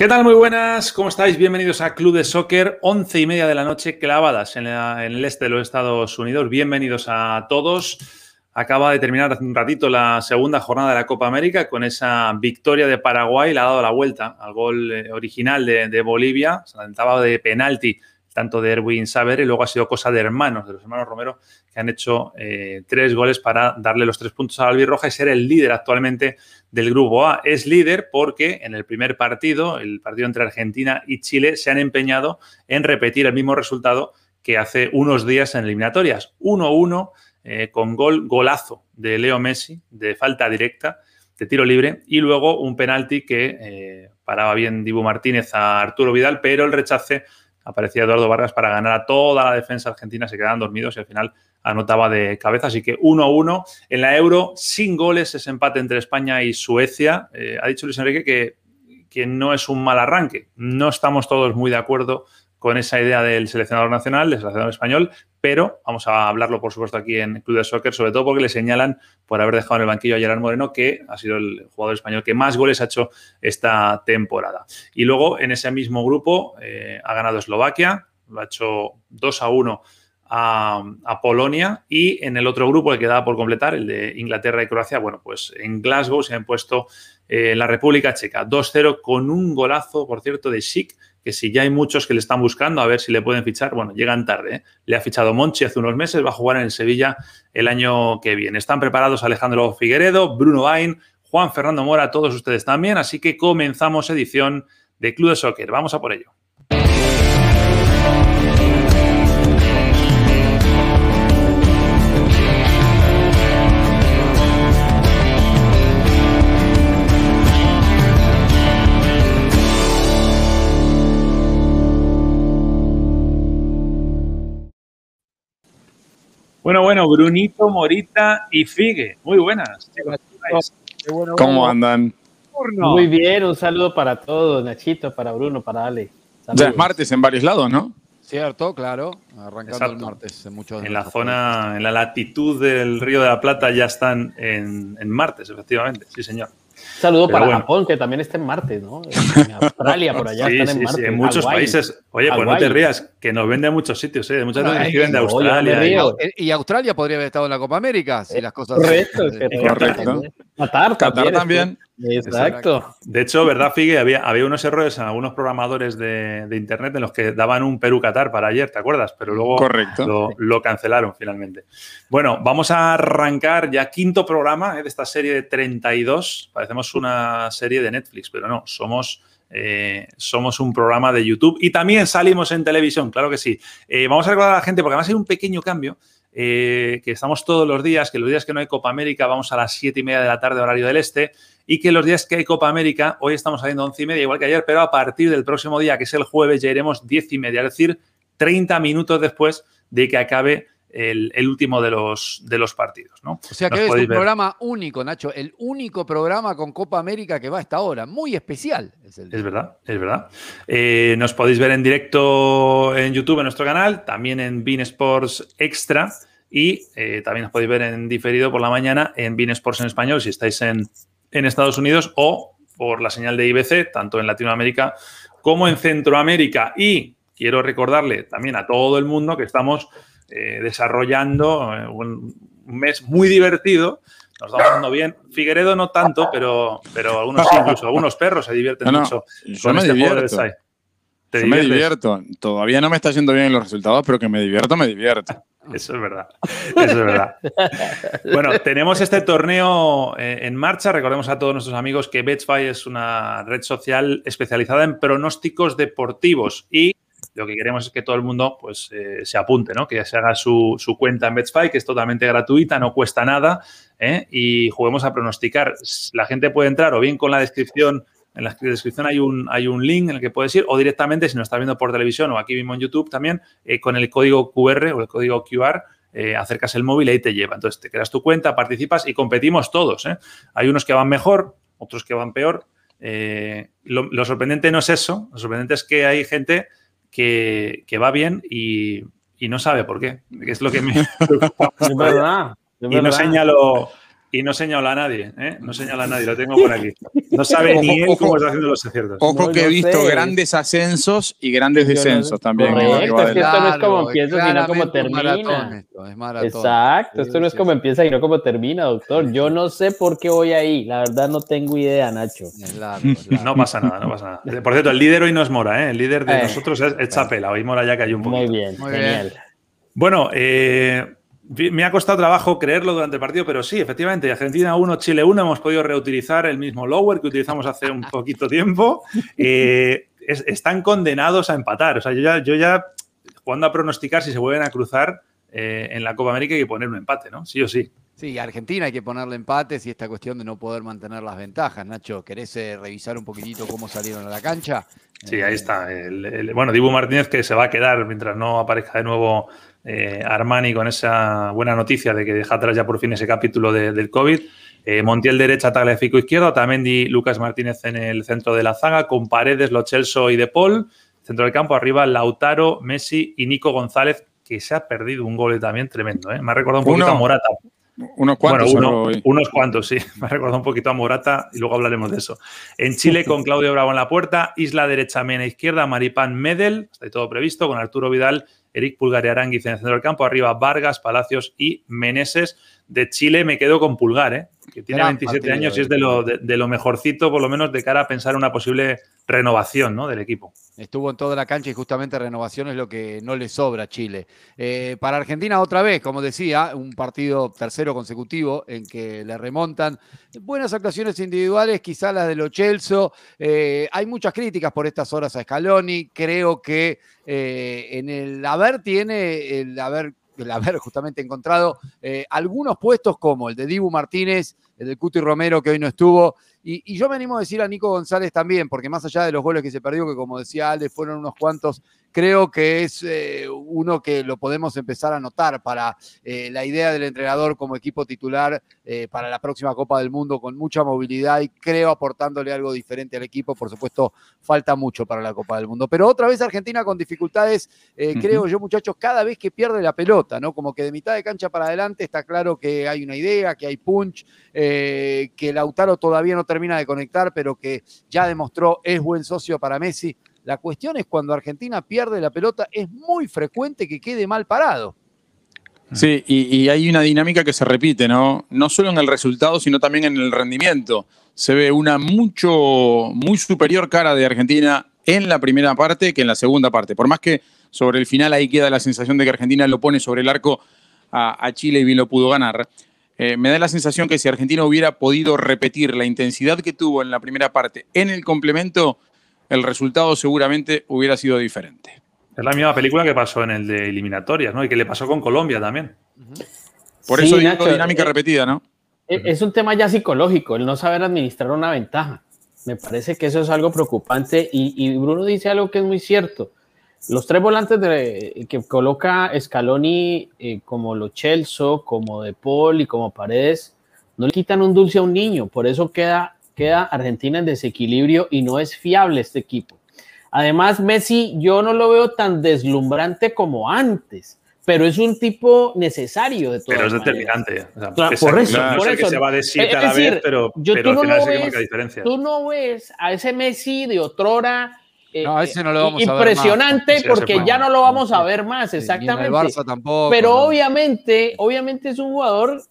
¿Qué tal? Muy buenas, ¿cómo estáis? Bienvenidos a Club de Soccer, once y media de la noche, clavadas en, el este de los Estados Unidos. Bienvenidos a todos. Acaba de terminar hace un ratito la segunda jornada de la Copa América con esa victoria de Paraguay, le ha dado la vuelta al gol eh, original de, Bolivia, se alentaba de penalti tanto de Erwin Saber y luego ha sido cosa de hermanos, de los hermanos Romero, que han hecho eh, tres goles para darle los tres puntos a Albirroja y ser el líder actualmente del Grupo A. Es líder porque en el primer partido, el partido entre Argentina y Chile, se han empeñado en repetir el mismo resultado que hace unos días en eliminatorias. 1-1 eh, con gol, golazo de Leo Messi, de falta directa, de tiro libre, y luego un penalti que eh, paraba bien Dibu Martínez a Arturo Vidal, pero el rechace aparecía Eduardo Vargas para ganar a toda la defensa argentina, se quedaban dormidos y al final anotaba de cabeza. Así que 1-1 en la Euro, sin goles, ese empate entre España y Suecia. Eh, ha dicho Luis Enrique que, que no es un mal arranque. No estamos todos muy de acuerdo con esa idea del seleccionador nacional, del seleccionador español, pero vamos a hablarlo, por supuesto, aquí en Club de Soccer, sobre todo porque le señalan por haber dejado en el banquillo a Gerard Moreno, que ha sido el jugador español que más goles ha hecho esta temporada. Y luego, en ese mismo grupo, eh, ha ganado Eslovaquia, lo ha hecho 2 a 1 a, Polonia y en el otro grupo, que quedaba por completar, el de Inglaterra y Croacia, bueno, pues en Glasgow se han puesto eh, la República Checa 2-0 con un golazo, por cierto, de Schick, que si ya hay muchos que le están buscando a ver si le pueden fichar, bueno, llegan tarde. ¿eh? Le ha fichado Monchi hace unos meses, va a jugar en el Sevilla el año que viene. Están preparados Alejandro Figueredo, Bruno Bain, Juan Fernando Mora, todos ustedes también, así que comenzamos edición de Club de Soccer. Vamos a por ello. Bueno, bueno, Brunito, Morita y Figue. Muy buenas. ¿Cómo andan? Muy bien, un saludo para todos, Nachito, para Bruno, para Ale. Saludos. Ya es martes en varios lados, ¿no? Cierto, claro. Arrancando Exacto. el martes en muchos En la zona, en la latitud del Río de la Plata ya están en, en martes, efectivamente. Sí, señor. Saludo Pero para bueno. Japón, que también está en Marte, ¿no? En Australia, por allá sí, están sí, en Marte. Sí, en muchos Hawaii. países. Oye, pues no te rías, que nos vende a muchos sitios, ¿eh? De muchas veces escriben de Australia. Y, y, Australia podría haber estado en la Copa América, si las cosas. Correcto, correcto. Qatar, Qatar también. Exacto. De hecho, ¿verdad, Figue? Había, había unos errores en algunos programadores de, de, Internet en los que daban un Perú-Qatar para ayer, ¿te acuerdas? Pero luego Correcto. Lo, lo, cancelaron finalmente. Bueno, vamos a arrancar ya quinto programa ¿eh? de esta serie de 32. Parecemos una serie de Netflix, pero no, somos... Eh, somos un programa de YouTube y también salimos en televisión, claro que sí. Eh, vamos a recordar a la gente, porque además hay un pequeño cambio, eh, que estamos todos los días, que los días que no hay Copa América vamos a las 7 y media de la tarde, horario del este, y que los días que hay Copa América, hoy estamos saliendo 11 y media, igual que ayer, pero a partir del próximo día, que es el jueves, ya iremos 10 y media, es decir, 30 minutos después de que acabe el, el, último de los, de los partidos. ¿no? O sea que es un ver. programa único, Nacho, el único programa con Copa América que va hasta ahora, muy especial. Es, el... es verdad, es verdad. Eh, nos podéis ver en directo en YouTube, en nuestro canal, también en Bean Sports Extra y eh, también nos podéis ver en diferido por la mañana en Bean Sports en español si estáis en, en Estados Unidos o por la señal de IBC, tanto en Latinoamérica como en Centroamérica. Y quiero recordarle también a todo el mundo que estamos eh, desarrollando eh, un, mes muy divertido. Nos estamos pasando bien. Figueredo no tanto, pero, pero algunos incluso algunos perros se divierten no, no, mucho con este juego Yo me divierto. Todavía no me está yendo bien los resultados, pero que me divierto, me divierto. Eso es verdad. Eso es verdad. bueno, tenemos este torneo eh, en marcha. Recordemos a todos nuestros amigos que Betfair es una red social especializada en pronósticos deportivos y lo que queremos es que todo el mundo pues, eh, se apunte, ¿no? que se haga su, su, cuenta en Betfair, que es totalmente gratuita, no cuesta nada, ¿eh? y juguemos a pronosticar. La gente puede entrar o bien con la descripción En la descripción hay un, hay un link en el que puedes ir o directamente, si nos estás viendo por televisión o aquí mismo en YouTube también, eh, con el código QR o el código QR, eh, acercas el móvil y ahí te lleva. Entonces te creas tu cuenta, participas y competimos todos. ¿eh? Hay unos que van mejor, otros que van peor. Lo, sorprendente no es eso, lo sorprendente es que hay gente que, va bien y, no sabe por qué, que es lo que me preocupa. Y no señalo y no señala a nadie, ¿eh? No señala a nadie, lo tengo por aquí. No sabe ni él cómo está haciendo los aciertos. Ojo que he visto grandes ascensos y grandes descensos también. Correcto, es que esto no es como empieza, sino como termina. Exacto, esto no es como empieza y no como termina, doctor. Yo no sé por qué voy ahí, la verdad no tengo idea, Nacho. No pasa nada, no pasa nada. Por cierto, el líder hoy no es Mora, ¿eh? El líder de eh. nosotros es, Chapela, hoy Mora ya cayó un poco. Muy bien, genial. Bueno, eh, me ha costado trabajo creerlo durante el partido, pero sí, efectivamente, Argentina 1, Chile 1, hemos podido reutilizar el mismo lower que utilizamos hace un poquito tiempo. Eh, están condenados a empatar. O sea, yo ya, yo ya, jugando a pronosticar si se vuelven a cruzar eh, en la Copa América hay que poner un empate, ¿no? Sí o sí. Sí, Argentina hay que ponerle empates y esta cuestión de no poder mantener las ventajas. Nacho, ¿querés eh, revisar un poquitito cómo salieron a la cancha? Sí, ahí está. bueno, Dibu Martínez que se va a quedar mientras no aparezca de nuevo eh, Armani con esa buena noticia de que deja atrás ya por fin ese capítulo del COVID. Eh, Montiel derecha, Tagliafico izquierdo, Otamendi, Lucas Martínez en el centro de la zaga, con Paredes, Lochelso y De Paul. Centro del campo, arriba Lautaro, Messi y Nico González, que se ha perdido un gol también tremendo. ¿eh? Me ha recordado un poquito a Morata. Unos cuantos. unos cuantos, sí. Me ha recordado un poquito a Morata y luego hablaremos de eso. En Chile con Claudio Bravo en la puerta, Isla derecha, Mena izquierda, Maripán Medel, está todo previsto, con Arturo Vidal Eric Pulgar y Aranguiz en el centro del campo, arriba Vargas, Palacios y Meneses. De Chile me quedo con Pulgar, ¿eh? Que tiene 27 años y es de lo, de, lo mejorcito, por lo menos de cara a pensar una posible renovación ¿no? del equipo. Estuvo en toda la cancha y justamente renovación es lo que no le sobra a Chile. Eh, para Argentina, otra vez, como decía, un partido tercero consecutivo en que le remontan buenas actuaciones individuales, quizás las de Lo Chelso. Eh, hay muchas críticas por estas horas a Scaloni. Creo que eh, en el haber tiene el haber el haber justamente encontrado eh, algunos puestos como el de Dibu Martínez, el de Cuti Romero, que hoy no estuvo. Y, yo me animo a decir a Nico González también, porque más allá de los goles que se perdió, que como decía Alde, fueron unos cuantos creo que es eh, uno que lo podemos empezar a notar para eh, la idea del entrenador como equipo titular eh, para la próxima Copa del Mundo con mucha movilidad y creo aportándole algo diferente al equipo. Por supuesto, falta mucho para la Copa del Mundo. Pero otra vez Argentina con dificultades, creo yo, muchachos, cada vez que pierde la pelota, ¿no? Como que de mitad de cancha para adelante está claro que hay una idea, que hay punch, que Lautaro todavía no termina de conectar, pero que ya demostró es buen socio para Messi. La cuestión es cuando Argentina pierde la pelota, es muy frecuente que quede mal parado. Sí, y, hay una dinámica que se repite, ¿no? No solo en el resultado, sino también en el rendimiento. Se ve una mucho, muy superior cara de Argentina en la primera parte que en la segunda parte. Por más que sobre el final ahí queda la sensación de que Argentina lo pone sobre el arco a, Chile y bien lo pudo ganar. Eh, me da la sensación que si Argentina hubiera podido repetir la intensidad que tuvo en la primera parte en el complemento, el resultado seguramente hubiera sido diferente. Es la misma película que pasó en el de eliminatorias, ¿no? Y que le pasó con Colombia también. Por eso digo dinámica eh, repetida, ¿no? Eh, es un tema ya psicológico, el no saber administrar una ventaja. Me parece que eso es algo preocupante y, Bruno dice algo que es muy cierto. Los tres volantes de, que coloca Scaloni eh, como Lo Celso, como De Paul y como Paredes, no le quitan un dulce a un niño, por eso queda queda Argentina en desequilibrio y no es fiable este equipo. Además, Messi yo no lo veo tan deslumbrante como antes, pero es un tipo necesario de todo. Pero es determinante. por eso, por eso. se va de siete a la vez, pero, yo, tú, no ves, tú no ves a ese Messi de otrora. Eh, no, ese no lo vamos impresionante a ver porque ya no lo vamos a ver más, exactamente. Barça tampoco, pero obviamente, obviamente es un jugador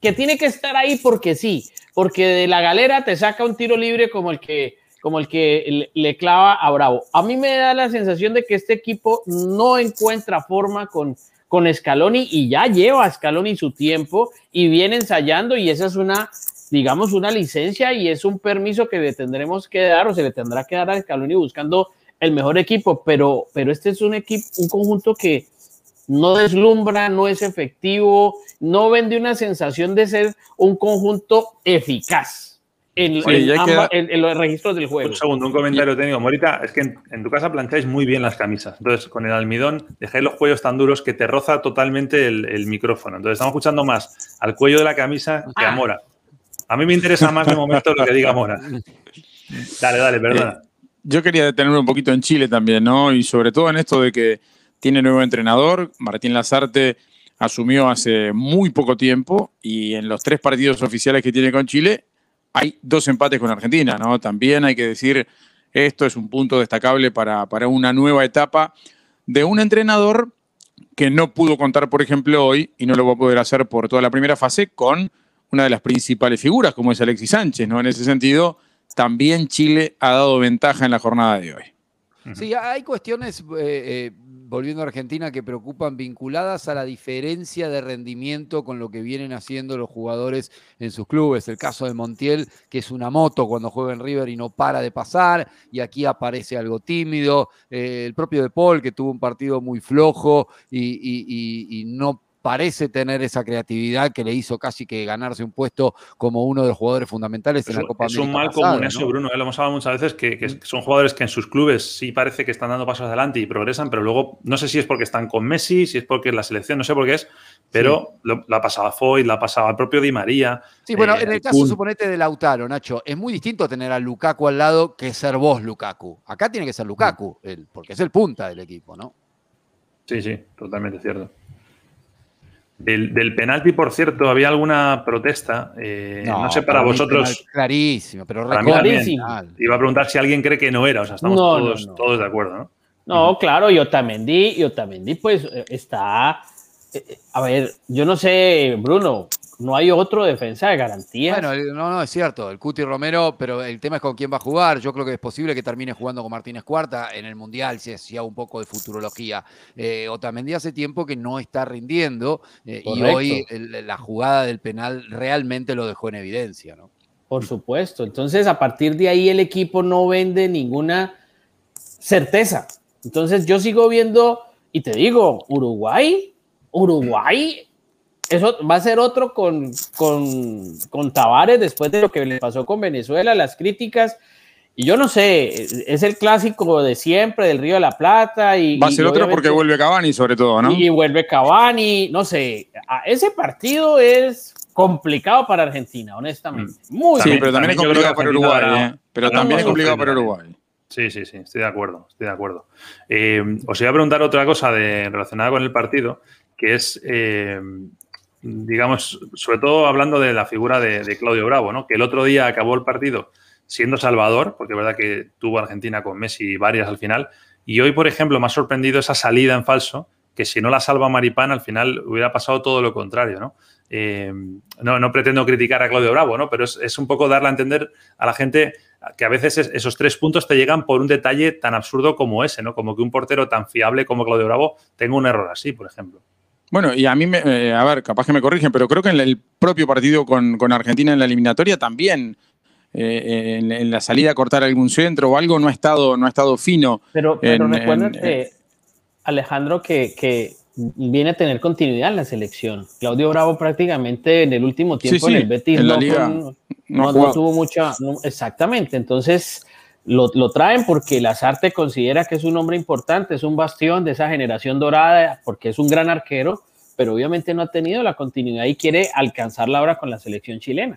que tiene que estar ahí porque sí porque de la galera te saca un tiro libre como el que, como el que le, clava a Bravo. A mí me da la sensación de que este equipo no encuentra forma con, con Scaloni y ya lleva a Scaloni su tiempo y viene ensayando y esa es una, digamos, una licencia y es un permiso que le tendremos que dar o se le tendrá que dar a Scaloni buscando el mejor equipo, pero, pero este es un equipo, un conjunto que no deslumbra, no es efectivo, no vende una sensación de ser un conjunto eficaz. en, en amba- en- en los registros del juego. Un segundo, un comentario técnico. Morita, es que en, tu casa plancháis muy bien las camisas. Entonces, con el almidón dejáis los cuellos tan duros que te roza totalmente el, el micrófono. Entonces, estamos escuchando más al cuello de la camisa que a Ah. Mora. A mí me interesa más de momento lo que diga Mora. Dale, dale, perdona. Yo quería detenerme un poquito en Chile también, ¿no? Y sobre todo en esto de que tiene nuevo entrenador. Martín Lazarte asumió hace muy poco tiempo y en los tres partidos oficiales que tiene con Chile hay dos empates con Argentina, ¿no? También hay que decir, esto es un punto destacable para, para una nueva etapa de un entrenador que no pudo contar, por ejemplo, hoy, y no lo va a poder hacer por toda la primera fase, con una de las principales figuras, como es Alexis Sánchez, ¿no? En ese sentido, también Chile ha dado ventaja en la jornada de hoy. Sí, hay cuestiones, eh, eh, volviendo a Argentina, que preocupan vinculadas a la diferencia de rendimiento con lo que vienen haciendo los jugadores en sus clubes. El caso de Montiel, que es una moto cuando juega en River y no para de pasar, y aquí aparece algo tímido. Eh, el propio De Paul, que tuvo un partido muy flojo y, y- y- y no parece tener esa creatividad que le hizo casi que ganarse un puesto como uno de los jugadores fundamentales en la Copa es un América mal pasada, común eso, ¿no? Bruno. eh, Lo hemos hablado muchas veces que, que son jugadores que en sus clubes sí parece que están dando pasos adelante y progresan, pero luego no sé si es porque están con Messi, si es porque es la selección, no sé por qué es, pero lo- la pasaba Foy, la pasaba el propio Di María. Sí, bueno, eh, en el caso, Kun. suponete, de Lautaro, Nacho, es muy distinto tener a Lukaku al lado que ser vos, Lukaku. Acá tiene que ser Lukaku, él, porque es el punta del equipo, ¿no? Sí, sí, totalmente cierto. Del, del penalti, por cierto, había alguna protesta. eh, no, sé para, vosotros. penal Clarísimo, pero Para mí también. Clarísimo. recontra Iba a preguntar si alguien cree que no era. O sea, estamos No, todos, no. todos de acuerdo, ¿no? No, claro, y Otamendi, y Otamendi, pues eh, está. eh, A ver, yo no sé, Bruno, no hay otro defensa de garantía. Bueno, no, no, es cierto, el Cuti Romero, pero el tema es con quién va a jugar. Yo creo que es posible que termine jugando con Martínez Cuarta en el Mundial, si hacía un poco de futurología. Eh, Otamendi hace tiempo que no está rindiendo eh, y hoy el- la jugada del penal realmente lo dejó en evidencia, ¿no? Por supuesto. Entonces, a partir de ahí, el equipo no vende ninguna certeza. Entonces, yo sigo viendo, y te digo, Uruguay, Uruguay, eso va a ser otro con, con, con Tavares después de lo que le pasó con Venezuela, las críticas. Y yo no sé, es el clásico de siempre del Río de la Plata. Y, Va a y ser otro porque vuelve Cavani, sobre todo, ¿no? y vuelve Cavani, no sé, a- ese partido es complicado para Argentina, honestamente. Muy Sí, También- pero también también es complicado que para Argentina Uruguay, hará- ¿eh? Pero también es complicado para Uruguay. Sí, sí, sí, estoy de acuerdo, estoy de acuerdo. Eh, os iba a preguntar otra cosa de, relacionada con el partido, que es, eh, digamos, sobre todo hablando de la figura de, Claudio Bravo, ¿no? Que el otro día acabó el partido siendo Salvador, porque es verdad que tuvo Argentina con Messi varias al final, y hoy, por ejemplo, me ha sorprendido esa salida en falso, que si no la salva Maripán, al final hubiera pasado todo lo contrario, ¿no? Eh, no, no pretendo criticar a Claudio Bravo, ¿no? Pero es, es un poco darle a entender a la gente que a veces es- esos tres puntos te llegan por un detalle tan absurdo como ese, ¿no? Como que un portero tan fiable como Claudio Bravo tenga un error así, por ejemplo. Bueno, y a mí, me, eh, a ver, capaz que me corrigen, pero creo que en el propio partido con, con Argentina en la eliminatoria también, eh, en, en la salida a cortar algún centro o algo, no ha estado, no ha estado fino. Pero, pero En- recuérdate, en- Alejandro, que, que viene a tener continuidad en la selección. Claudio Bravo prácticamente en el último tiempo sí, en el Betis en la no, liga no no- tuvo mucha... no- exactamente, entonces lo, lo traen porque Lazarte considera que es un hombre importante, es un bastión de esa generación dorada, porque es un gran arquero, pero obviamente no ha tenido la continuidad y quiere alcanzarla ahora con la selección chilena.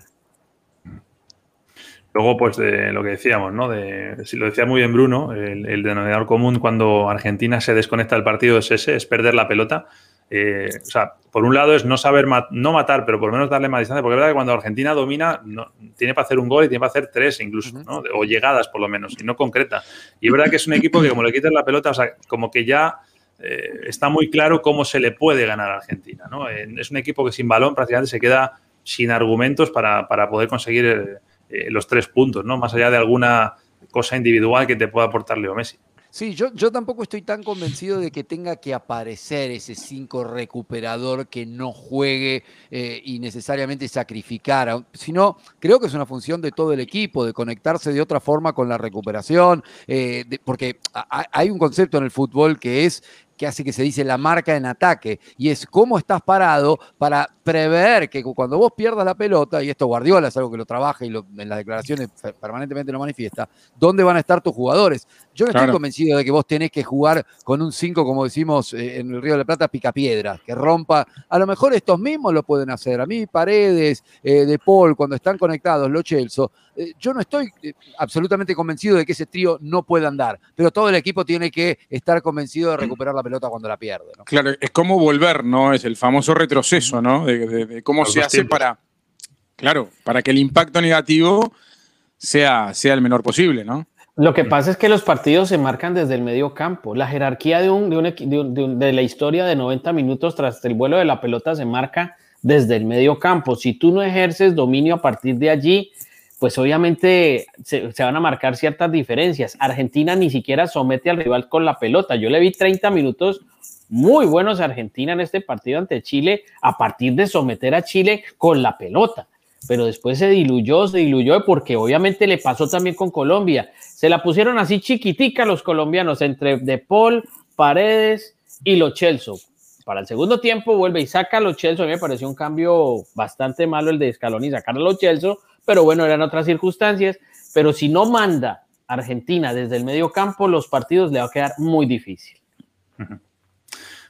Luego, pues de lo que decíamos, ¿no? De, si lo decía muy bien Bruno, el, el denominador común cuando Argentina se desconecta del partido es ese, es perder la pelota. Eh, o sea, por un lado es no saber, no matar, pero por lo menos darle más distancia, porque es verdad que cuando Argentina domina, no- tiene para hacer un gol y tiene para hacer tres incluso, ¿no? O llegadas por lo menos, y no concreta. Y es verdad que es un equipo que como le quitas la pelota, o sea, como que ya eh, está muy claro cómo se le puede ganar a Argentina, ¿no? Eh, es un equipo que sin balón prácticamente se queda sin argumentos para, para poder conseguir eh, los tres puntos, ¿no? Más allá de alguna cosa individual que te pueda aportar Leo Messi. Sí, yo, yo tampoco estoy tan convencido de que tenga que aparecer ese 5 recuperador que no juegue eh, y necesariamente sacrificar, sino creo que es una función de todo el equipo, de conectarse de otra forma con la recuperación, eh, porque hay un concepto en el fútbol que es que hace que se dice la marca en ataque, y es cómo estás parado para prever que cuando vos pierdas la pelota, y esto Guardiola es algo que lo trabaja y en las declaraciones permanentemente lo manifiesta, ¿dónde van a estar tus jugadores? Yo no estoy convencido de que vos tenés que jugar con un 5, como decimos eh, en el Río de la Plata, picapiedra, que rompa. A lo mejor estos mismos lo pueden hacer. A mí, Paredes, eh, De Paul, cuando están conectados, los Chelsea, eh, yo no estoy absolutamente convencido de que ese trío no pueda andar, pero todo el equipo tiene que estar convencido de recuperar la pelota cuando la pierde. Claro, es como volver, ¿no? Es el famoso retroceso, ¿no? De, cómo se hace para, claro, para que el impacto negativo sea, sea el menor posible, ¿no? Lo que pasa es que los partidos se marcan desde el medio campo. La jerarquía de, un, de, de, la historia de 90 minutos tras el vuelo de la pelota se marca desde el medio campo. Si tú no ejerces dominio a partir de allí, pues obviamente se, van a marcar ciertas diferencias. Argentina ni siquiera somete al rival con la pelota. Yo le vi 30 minutos muy buenos a Argentina en este partido ante Chile a partir de someter a Chile con la pelota pero después se diluyó, se diluyó porque obviamente le pasó también con Colombia. Se la pusieron así chiquitica los colombianos entre De Paul, Paredes y Lo Chelsea. Para el segundo tiempo vuelve y saca a Lo Chelsea. A mí me pareció un cambio bastante malo el de Scaloni sacar a Lo Chelsea, pero bueno, eran otras circunstancias. Pero si no manda Argentina desde el medio campo, los partidos le va a quedar muy difícil.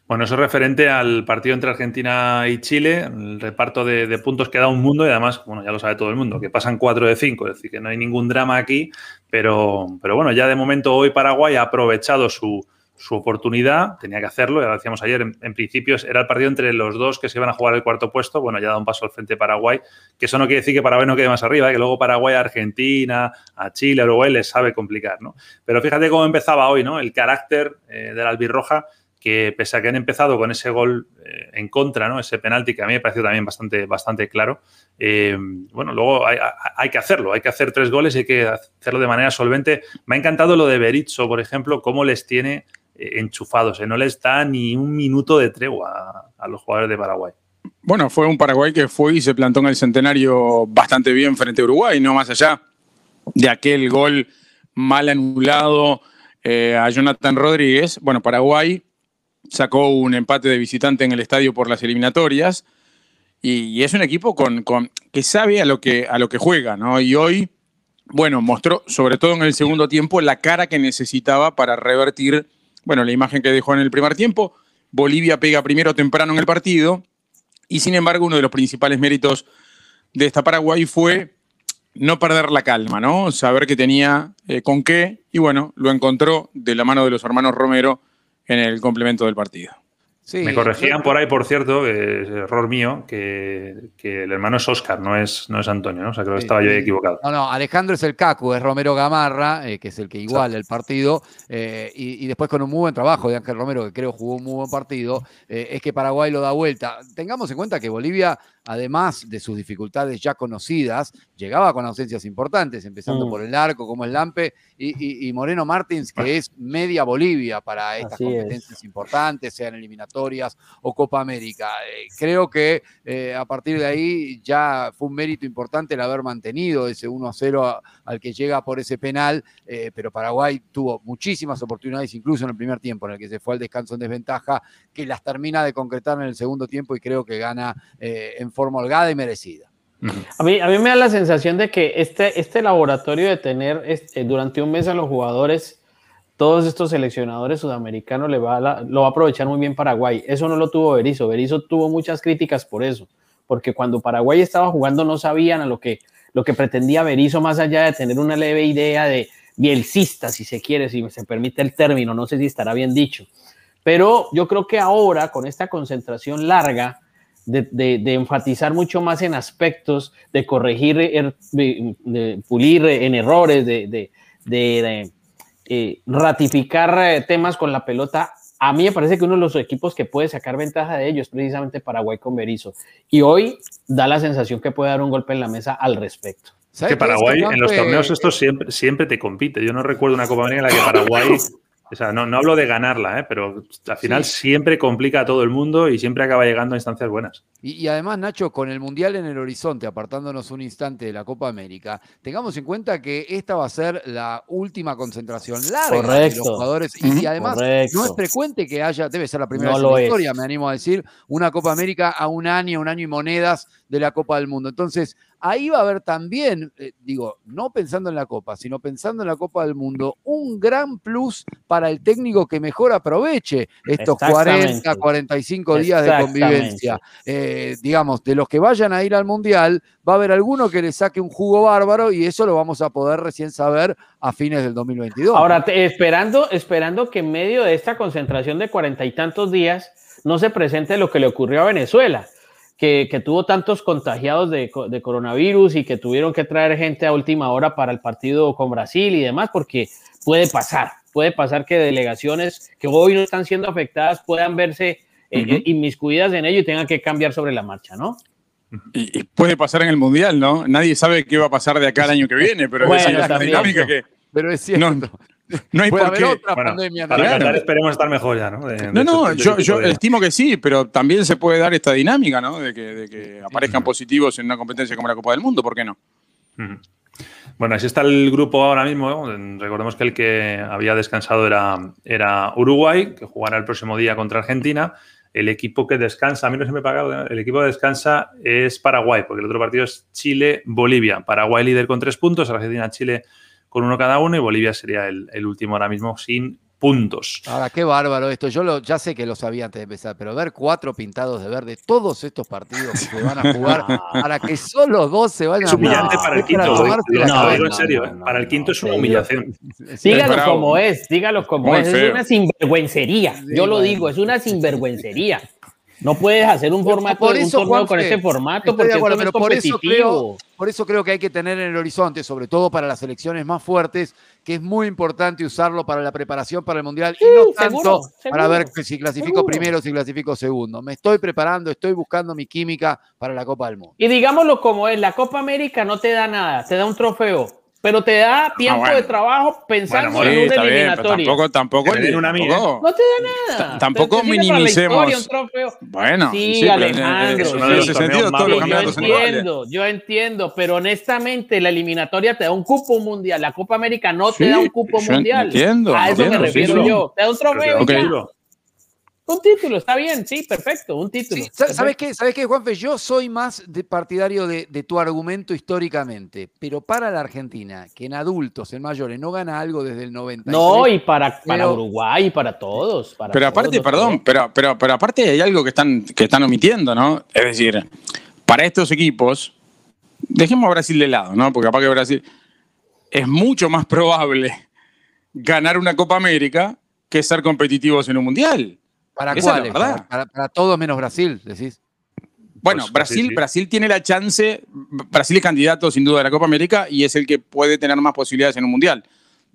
Bueno, eso es referente al partido entre Argentina y Chile, el reparto de, puntos que da un mundo y además, bueno, ya lo sabe todo el mundo, que pasan 4 de 5, es decir, que no hay ningún drama aquí, pero, pero bueno, ya de momento hoy Paraguay ha aprovechado su, oportunidad, tenía que hacerlo, ya lo decíamos ayer, en, principio era el partido entre los dos que se iban a jugar el cuarto puesto, bueno, ya da un paso al frente Paraguay, que eso no quiere decir que Paraguay no quede más arriba, ¿eh? que luego Paraguay a Argentina, a Chile, a Uruguay les sabe complicar, ¿no? Pero fíjate cómo empezaba hoy, ¿no? El carácter eh, de la albirroja que pese a que han empezado con ese gol eh, en contra, ¿no? ese penalti que a mí me pareció también bastante, bastante claro, eh, bueno, luego hay, que hacerlo, hay que hacer tres goles y hay que hacerlo de manera solvente. Me ha encantado lo de Berizzo, por ejemplo, cómo les tiene eh, enchufados, no les da ni un minuto de tregua a, los jugadores de Paraguay. Bueno, fue un Paraguay que fue y se plantó en el centenario bastante bien frente a Uruguay, no más allá de aquel gol mal anulado a Jonathan Rodríguez. Bueno, Paraguay sacó un empate de visitante en el estadio por las eliminatorias y, es un equipo con, que sabe a lo que, a lo que juega, ¿no? Y hoy, bueno, mostró, sobre todo en el segundo tiempo, la cara que necesitaba para revertir, bueno, la imagen que dejó en el primer tiempo. Bolivia pega primero temprano en el partido y sin embargo uno de los principales méritos de esta Paraguay fue no perder la calma, ¿no? Saber que tenía eh, con qué y bueno, lo encontró de la mano de los hermanos Romero en el complemento del partido. Me corregían por ahí, por cierto, es error mío, que, el hermano es Oscar, no es, no es Antonio, ¿no? O sea, creo que estaba yo equivocado. No, no, Alejandro es el Cacu, es Romero Gamarra, eh, que es el que iguala el partido, eh, y, después con un muy buen trabajo de Ángel Romero, que creo jugó un muy buen partido, eh, es que Paraguay lo da vuelta. Tengamos en cuenta que Bolivia además de sus dificultades ya conocidas, llegaba con ausencias importantes, empezando mm. por el arco como el Lampe y, Moreno Martins, que es media Bolivia para estas competencias importantes, sean eliminatorias o Copa América. Eh, creo que eh, a partir de ahí ya fue un mérito importante el haber mantenido ese 1 a 0 al que llega por ese penal, eh, pero Paraguay tuvo muchísimas oportunidades, incluso en el primer tiempo, en el que se fue al descanso en desventaja, que las termina de concretar en el segundo tiempo y creo que gana en forma holgada y merecida. A mí, a mí me da la sensación de que este, este laboratorio de tener este, durante un mes a los jugadores, todos estos seleccionadores sudamericanos, le lo va a aprovechar muy bien Paraguay. Eso no lo tuvo Berizzo. Berizzo tuvo muchas críticas por eso, porque cuando Paraguay estaba jugando no sabían a lo que, lo que pretendía Berizzo, más allá de tener una leve idea de bielcista, si se quiere, si se permite el término, no sé si estará bien dicho. Pero yo creo que ahora, con esta concentración larga, de, enfatizar mucho más en aspectos, de corregir, er, de, pulir en errores, de, eh, ratificar eh, temas con la pelota. A mí me parece que uno de los equipos que puede sacar ventaja de ello es precisamente Paraguay con Berizzo. Y hoy da la sensación que puede dar un golpe en la mesa al respecto. Que Paraguay en los torneos estos siempre, siempre te compite. Yo no recuerdo una Copa América en la que Paraguay O sea, no, no hablo de ganarla, ¿eh? pero al final siempre complica a todo el mundo y siempre acaba llegando a instancias buenas. Y, además, Nacho, con el Mundial en el horizonte, apartándonos un instante de la Copa América, tengamos en cuenta que esta va a ser la última concentración larga de los jugadores. Y, además, no es frecuente que haya, debe ser la primera vez en la historia, me animo a decir, una Copa América a un año, un año y monedas de la Copa del Mundo. Entonces, ahí va a haber también, eh, digo, no pensando en la Copa, sino pensando en la Copa del Mundo, un gran plus para el técnico que mejor aproveche estos 40, 45 días de convivencia. Eh, digamos, de los que vayan a ir al Mundial, va a haber alguno que le saque un jugo bárbaro y eso lo vamos a poder recién saber a fines del 2022. Ahora, esperando, esperando que en medio de esta concentración de cuarenta y tantos días no se presente lo que le ocurrió a Venezuela que, tuvo tantos contagiados de, coronavirus y que tuvieron que traer gente a última hora para el partido con Brasil y demás, porque puede pasar, puede pasar que delegaciones que hoy no están siendo afectadas puedan verse eh, inmiscuidas en ello y tengan que cambiar sobre la marcha, ¿no? Y, puede pasar en el Mundial, ¿no? Nadie sabe qué va a pasar de acá al año que viene, pero es la dinámica que... Pero es cierto. No hay por qué. Otra pandemia para esperemos estar mejor ya, ¿no? no, no, yo, estimo que sí, pero también se puede dar esta dinámica, ¿no? De que, aparezcan positivos en una competencia como la Copa del Mundo, ¿por qué no? Bueno, así está el grupo ahora mismo. Recordemos que el que había descansado era, era Uruguay, que jugará el próximo día contra Argentina. El equipo que descansa, a mí no se me ha pagado, el equipo que descansa es Paraguay, porque el otro partido es Chile-Bolivia. Paraguay líder con tres puntos, Argentina-Chile con uno cada uno y Bolivia sería el, último ahora mismo sin puntos. Ahora, qué bárbaro esto. Yo lo, ya sé que lo sabía antes de empezar, pero ver cuatro pintados de verde, todos estos partidos que se van a jugar, para que solo dos se vayan a Es humillante para el quinto. no, en serio, ¿eh? para el quinto es una humillación. Dígalo como es, dígalo como es. Es una sinvergüencería. Yo lo digo, es una sinvergüencería. No puedes hacer un formato por eso, un con ese formato porque acuerdo, pero por eso, creo, por eso creo que hay que tener en el horizonte, sobre todo para las elecciones más fuertes, que es muy importante usarlo para la preparación para el Mundial y no tanto para ver si clasifico primero o si clasifico segundo. Me estoy preparando, estoy buscando mi química para la Copa del Mundo. Y digámoslo como es, la Copa América no te da nada, te da un trofeo pero te da tiempo de trabajo pensando en un eliminatorio. tampoco, tampoco, una tampoco, no te da nada. Tampoco minimicemos. bueno, sí, Alejandro. Sentido, todos los yo entiendo, yo entiendo, pero honestamente la eliminatoria te da un cupo mundial. La Copa América no te da un cupo mundial. Entiendo, A eso me refiero yo. Te da un trofeo. Un título, está bien, sí, perfecto, un título. ¿Sabes qué, ¿Sabes qué, Juanfe? Yo soy más de partidario de, tu argumento históricamente, pero para la Argentina, que en adultos, en mayores, no gana algo desde el 90. No, y para, para Uruguay, para todos. pero aparte, perdón, pero, pero, pero aparte hay algo que están, que están omitiendo, ¿no? Es decir, para estos equipos, dejemos a Brasil de lado, ¿no? Porque aparte que Brasil es mucho más probable ganar una Copa América que ser competitivos en un Mundial. ¿Para cuáles? Para, todos menos Brasil, decís. Bueno, pues, Brasil, Brasil tiene la chance, Brasil es candidato sin duda de la Copa América y es el que puede tener más posibilidades en un mundial,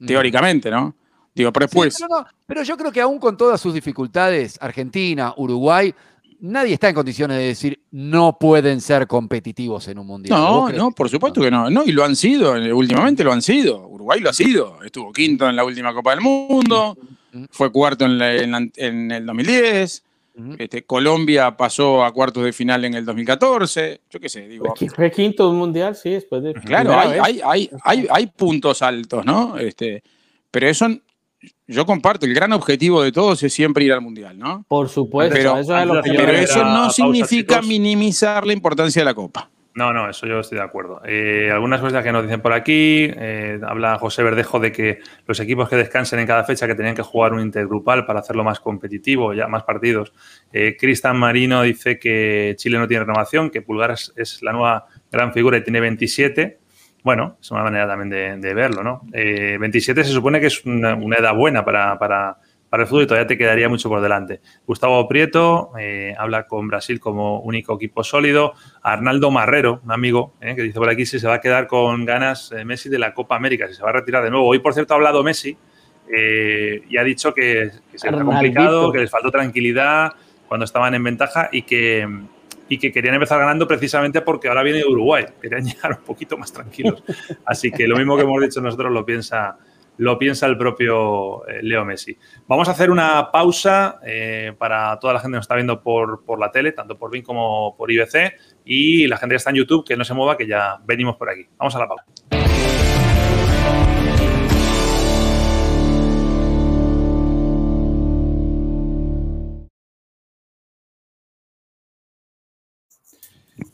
teóricamente, ¿no? Digo, pero después. pero, yo creo que aún con todas sus dificultades, Argentina, Uruguay, nadie está en condiciones de decir no pueden ser competitivos en un mundial. No, no, por supuesto que no. No, y lo han sido, eh, últimamente lo han sido. Uruguay lo ha sido. Estuvo quinto en la última Copa del Mundo fue cuarto en, el 2010. Este, Colombia pasó a cuartos de final en el 2014. Yo qué sé, digo. Fue quinto mundial, sí, después de. Claro, hay, hay, hay, hay, puntos altos, ¿no? Este, pero eso, yo comparto, el gran objetivo de todos es siempre ir al mundial, ¿no? Por supuesto, pero eso no significa minimizar la importancia de la Copa. No, no, eso yo estoy de acuerdo. Eh, algunas cosas que nos dicen por aquí, eh, habla José Verdejo de que los equipos que descansen en cada fecha que tenían que jugar un intergrupal para hacerlo más competitivo, ya más partidos. Eh, Cristian Marino dice que Chile no tiene renovación, que Pulgar es, la nueva gran figura y tiene 27. Bueno, es una manera también de, verlo, ¿no? 27 se supone que es una, edad buena para para el fútbol todavía te quedaría mucho por delante. Gustavo Prieto eh, habla con Brasil como único equipo sólido. Arnaldo Marrero, un amigo eh, que dice por aquí si se va a quedar con ganas eh, Messi de la Copa América, si se va a retirar de nuevo. Hoy, por cierto, ha hablado Messi y ha dicho que, se ha complicado, que les faltó tranquilidad cuando estaban en ventaja y que, y que querían empezar ganando precisamente porque ahora viene Uruguay. Querían llegar un poquito más tranquilos. Así que lo mismo que hemos dicho nosotros lo piensa lo piensa el propio eh, Leo Messi. Vamos a hacer una pausa eh, para toda la gente que nos está viendo por, por la tele, tanto por BIN como por IBC, y la gente que está en YouTube, que no se mueva, que ya venimos por aquí. Vamos a la pausa.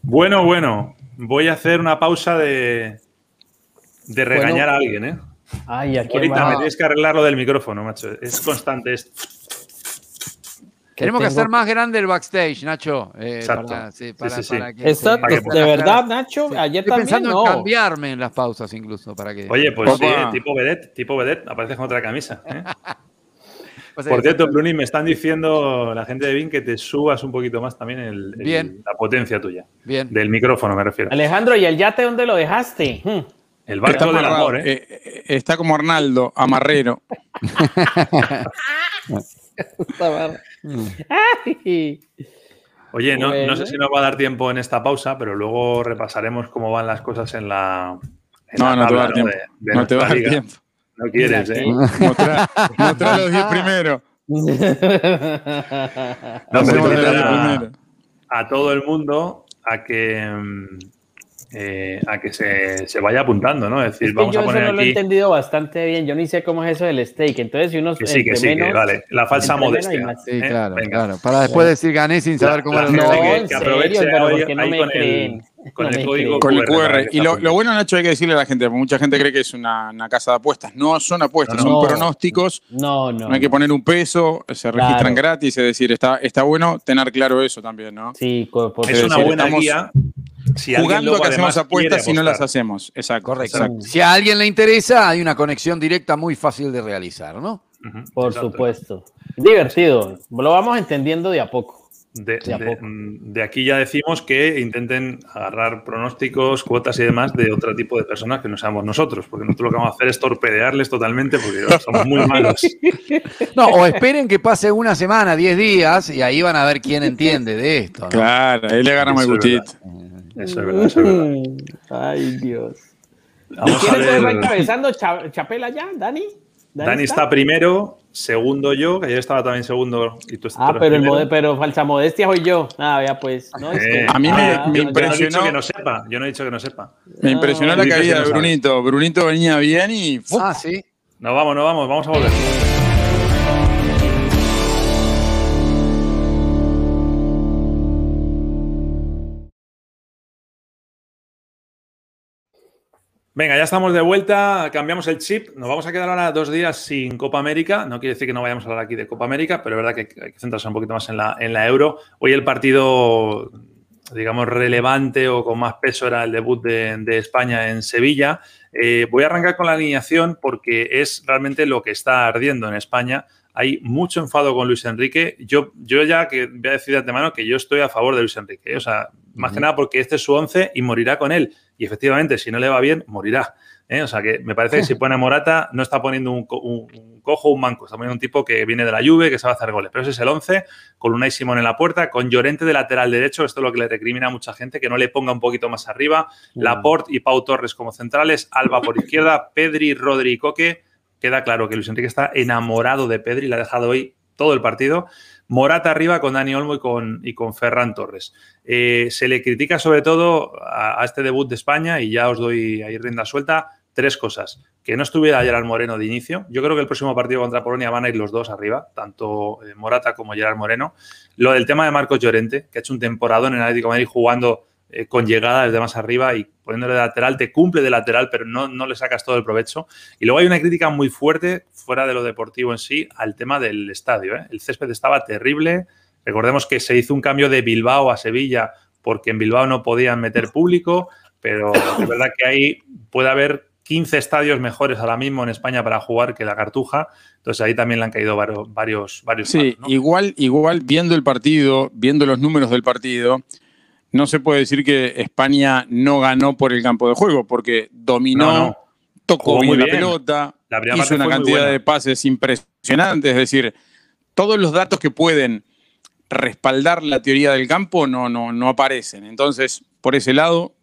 Bueno, bueno, voy a hacer una pausa de, de regañar Bueno. a alguien, ¿eh? Ay, aquí Ahorita me tienes que arreglar lo del micrófono, macho. Es constante esto. Tenemos que hacer más grande el backstage, Nacho. eh, Exacto. para- sí, Sí, para- sí, sí. para que Esto, se- para que de verdad, Nacho, Sí. ayer Estoy también pensando no. en cambiarme en las pausas incluso para que. Oye, pues sí, Opa. eh, tipo vedette, tipo vedette, apareces con otra camisa. ¿eh? Pasa Por cierto, Bruni, me están diciendo la gente de Vin que te subas un poquito más también el, el- Bien. la potencia tuya. Bien. Del micrófono me refiero. Alejandro, ¿y el yate dónde lo dejaste? Hmm. El barco Está, del amarrado, amor, ¿eh? eh, eh, está como Arnaldo, amarrero. Ay. Oye, no, no sé si nos va a dar tiempo en esta pausa, pero luego repasaremos cómo van las cosas en la. en No, la no te va a tabla, dar tiempo. De, de no te va a dar liga. tiempo. No quieres, ¿eh? sí. Mostrá, mostrá los 10 primeros. No, pero de los invitar 10 a, a todo el mundo a que. Eh, a que se, se vaya apuntando, ¿no? Es decir, Es que vamos yo a eso poner no lo he aquí. entendido bastante bien. Yo ni sé cómo es eso del steak. Entonces, si uno Que sí, que sí, que menos- vale. La falsa modestia. Sí, ¿eh? claro, Venga. claro. Para después decir gané sin saber cómo el No, que- en que aproveche serio, pero hoy- ¿por qué no ahí me con el- creen? con No el código. Con el QR, que Y lo, lo bueno, Nacho, hay que decirle a la gente, porque mucha gente cree que es una, una casa de apuestas. No son apuestas, No, son pronósticos. No, no. No hay que poner un peso, se registran Claro. gratis, es decir, está, está bueno tener claro eso también, ¿no? Sí, por Es Es una decir, buena estamos guía. Si alguien Jugando luego que hacemos apuestas y no las hacemos. Exacto. Correcto. exacto. Si a alguien le interesa, hay una conexión directa muy fácil de realizar, ¿no? Por exacto. supuesto. Divertido. Lo vamos entendiendo de a poco. De, De aquí ya decimos que intenten agarrar pronósticos, cuotas y demás de otro tipo de personas que no seamos nosotros, porque nosotros lo que vamos a hacer es torpedearles totalmente porque somos muy malos. No, o esperen que pase una semana, 10 días, y ahí van a ver quién entiende de esto. ¿no? Claro, ahí le agarramos el gustito. Eso es verdad, eso es verdad. Ay, Dios. Vamos a ¿Quién va ver. encabezando Cha- Chapela ya, Dani? Dani está primero, segundo yo, que ayer estaba también segundo y tú estás Ah, pero, el primero. mode- pero falsa modestia soy yo. Ah, vea, pues. No, es que- Eh, A mí me- Ah, me no, Yo no he impresionó. dicho que no sepa, yo no he dicho que no sepa. Me impresionó No, la caída de. Brunito. Brunito venía bien y ¡fum! Ah, sí. No vamos, no vamos, vamos a volver. Venga, ya estamos de vuelta, cambiamos el chip, nos vamos a quedar ahora dos días sin Copa América, no quiere decir que no vayamos a hablar aquí de Copa América, pero es verdad que hay que centrarse un poquito más en la, en la Euro. Hoy el partido, digamos, relevante o con más peso era el debut de, de España en Sevilla. Eh, voy a arrancar con la alineación porque es realmente lo que está ardiendo en España. Hay mucho enfado con Luis Enrique. Yo, yo ya que voy a decir de antemano que yo estoy a favor de Luis Enrique. ¿eh? O sea, más que nada porque este es su once y morirá con él. Y efectivamente, si no le va bien, morirá. ¿eh? O sea, que me parece que si pone a Morata, no está poniendo un, co- un- un cojo o un manco. Está poniendo un tipo que viene de la Juve, que sabe hacer goles. Pero ese es el once, con Unai Simón en la puerta, con Llorente de lateral derecho. Esto es lo que le recrimina a mucha gente, que no le ponga un poquito más arriba. Laporte y Pau Torres como centrales, Alba por izquierda, Pedri, Rodri y Coque. Queda claro que Luis Enrique está enamorado de Pedri, le ha dejado hoy todo el partido. Morata arriba con Dani Olmo y con, y con Ferran Torres. Eh, se le critica sobre todo a, este debut de España, y ya os doy ahí rienda suelta, tres cosas. Que no estuviera Gerard Moreno de inicio. Yo creo que el próximo partido contra Polonia van a ir los dos arriba, tanto eh, Morata como Gerard Moreno. Lo del tema de Marcos Llorente, que ha hecho un temporadón en el Atlético de Madrid jugando eh, con llegada desde más arriba y poniéndole de lateral, te cumple de lateral, pero no, no le sacas todo el provecho. Y luego hay una crítica muy fuerte, fuera de lo deportivo en sí, al tema del estadio. ¿eh? El césped estaba terrible. Recordemos que se hizo un cambio de Bilbao a Sevilla porque en Bilbao no podían meter público, pero es verdad que ahí puede haber 15 estadios mejores ahora mismo en España para jugar que la Cartuja. Entonces ahí también le han caído varios, varios, varios Sí, palos, ¿no? igual, igual viendo el partido, viendo los números del partido, no se puede decir que España no ganó por el campo de juego, porque dominó, No, no. tocó bien muy la bien. pelota, La primera hizo una cantidad de pases impresionantes, es decir, todos los datos que pueden respaldar la teoría del campo no, no, no aparecen. Entonces, por ese lado,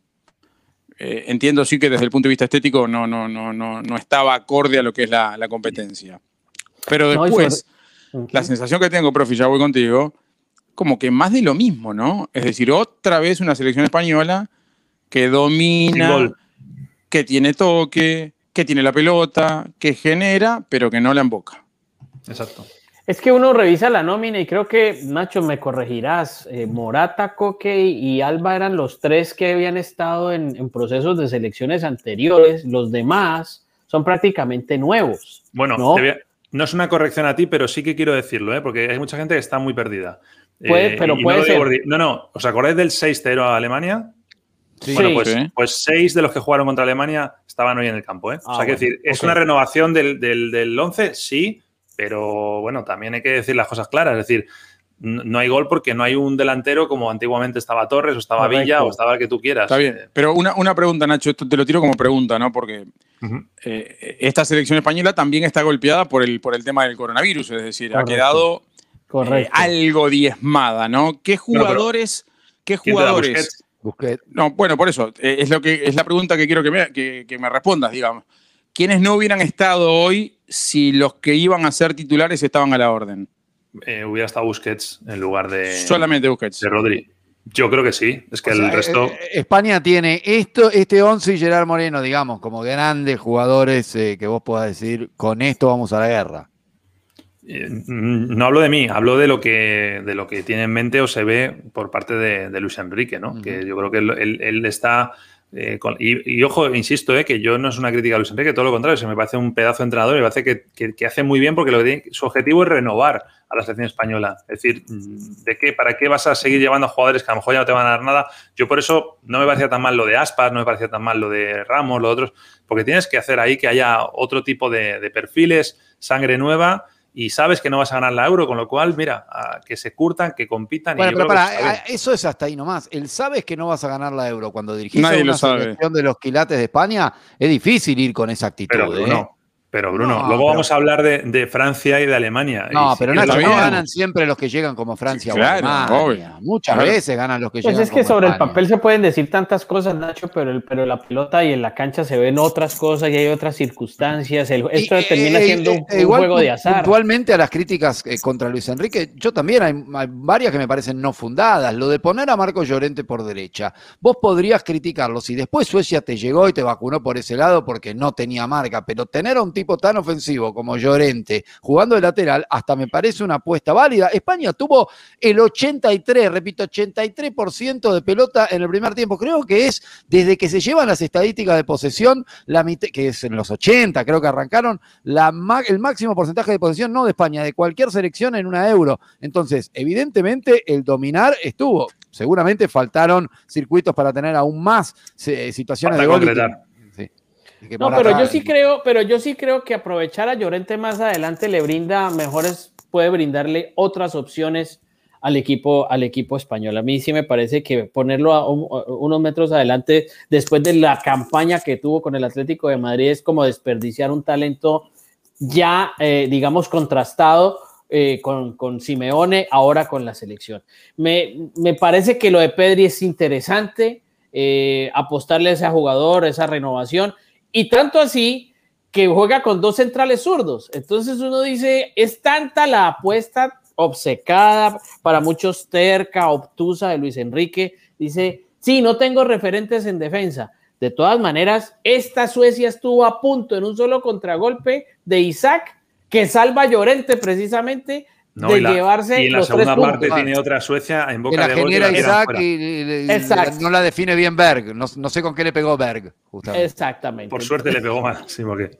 eh, entiendo sí que desde el punto de vista estético no, no, no, no, no estaba acorde a lo que es la, la competencia. Pero No, después, la sensación que tengo, profe, ya voy contigo, como que más de lo mismo, ¿no? Es decir, otra vez una selección española que domina, que tiene toque, que tiene la pelota, que genera, pero que no la emboca. Exacto. Es que uno revisa la nómina y creo que, Nacho, me corregirás, eh, Morata, Coque y Alba eran los tres que habían estado en, en procesos de selecciones anteriores, los demás son prácticamente nuevos. Bueno, ¿no? te voy a- no es una corrección a ti, pero sí que quiero decirlo, ¿eh? porque hay mucha gente que está muy perdida. Puede- pero y no puede digo ser. No, no, ¿os acordáis del 6-0 a Alemania? Sí. Bueno, pues, Sí. pues seis de los que jugaron contra Alemania estaban hoy en el campo. ¿eh? o Ah, sea, que bueno, decir, ¿es una renovación del, del, del 11? Sí, pero bueno, también hay que decir las cosas claras. Es decir, no hay gol porque no hay un delantero como antiguamente estaba Torres o estaba Correcto. Villa o estaba el que tú quieras. Está bien. Pero una, una pregunta, Nacho, esto te lo tiro como pregunta, ¿no? Porque eh, esta selección española también está golpeada por el, por el tema del coronavirus, es decir, Correcto. ha quedado eh, algo diezmada, ¿no? ¿Qué jugadores, qué ¿Quién te da jugadores? Busquets? No, bueno, por eso, eh, es lo que es la pregunta que quiero que me, que, que me respondas, digamos. ¿Quiénes no hubieran estado hoy si los que iban a ser titulares estaban a la orden? Eh, hubiera estado Busquets en lugar de, Solamente Busquets. de Rodri. Yo creo que sí. Es que O el sea, resto. España tiene esto, este 11 y Gerard Moreno, digamos, como grandes jugadores eh, que vos puedas decir, con esto vamos a la guerra. Eh, No hablo de mí, hablo de lo que de lo que tiene en mente o se ve por parte de, de Luis Enrique, ¿no? Que yo creo que él, él- él está. eh, con- y, y ojo, insisto, eh, que yo no es una crítica a Luis Enrique, todo lo contrario, se me parece un pedazo de entrenador y me parece que, que- que hace muy bien porque lo que tiene- su objetivo es renovar a la selección española. Es decir, ¿de qué, ¿para qué vas a seguir llevando a jugadores que a lo mejor ya no te van a dar nada? Yo por eso no me parecía tan mal lo de Aspas, no me parecía tan mal lo de Ramos, lo de otros, porque tienes que hacer ahí que haya otro tipo de, de perfiles, sangre nueva y sabes que no vas a ganar la euro, con lo cual, mira, a- que se curtan, que compitan. y Bueno, yo pero para, eso es hasta ahí nomás. El sabes que no vas a ganar la euro cuando dirigís Nadie a una lo sabe. selección de los quilates de España, es difícil ir con esa actitud. pero ¿eh? Bruno, pero Bruno, No, luego pero- vamos a hablar de, de Francia y de Alemania. No, Y si pero quieres Nacho, no ganan siempre los que llegan como Francia Sí, o claro, Alemania. Muchas Claro. veces ganan los que Pues llegan es que como sobre el papel se pueden decir tantas cosas, Nacho, pero, el, pero la pelota y en la cancha se ven otras cosas y hay otras circunstancias. El- esto Y, termina eh, siendo eh, un, un igual juego de azar. Puntualmente a las críticas eh, contra Luis Enrique, yo también hay, hay varias que me parecen no fundadas. Lo de poner a Marco Llorente por derecha, vos podrías criticarlo si después Suecia te llegó y te vacunó por ese lado porque no tenía marca, pero tener a un tipo tan ofensivo como Llorente jugando de lateral hasta me parece una apuesta válida. España tuvo el 83, repito, 83% de pelota en el primer tiempo. Creo que es desde que se llevan las estadísticas de posesión, la mitad, que es en los 80, creo que arrancaron, la, el máximo porcentaje de posesión, no de España, de cualquier selección en una euro. Entonces, evidentemente, el dominar estuvo. Seguramente faltaron circuitos para tener aún más eh, situaciones Falta de gol. y que- concretar. sí, y que No, pero yo sí creo, pero yo sí creo que aprovechar a Llorente más adelante le brinda mejores, puede brindarle otras opciones al equipo, al equipo español. A mí sí me parece que ponerlo a, un- a unos metros adelante después de la campaña que tuvo con el Atlético de Madrid es como desperdiciar un talento ya, eh, digamos, contrastado eh, con, con Simeone, ahora con la selección. Me, me parece que lo de Pedri es interesante, eh, apostarle a ese jugador, esa renovación, y tanto así que juega con dos centrales zurdos. Entonces uno dice, es tanta la apuesta obcecada, para muchos terca, obtusa de Luis Enrique, dice, sí, no tengo referentes en defensa. De todas maneras, esta Suecia estuvo a punto en un solo contragolpe de Isaac, que salva a Llorente precisamente No, de y la- llevarse y en la los tres segunda puntos. parte tiene otra Suecia en que boca la de gol. que genera la Isaac y, y- y Exacto. no la define bien Berg. No, no sé con qué le pegó Berg, justamente. Exactamente. Por suerte le pegó mal, sí, porque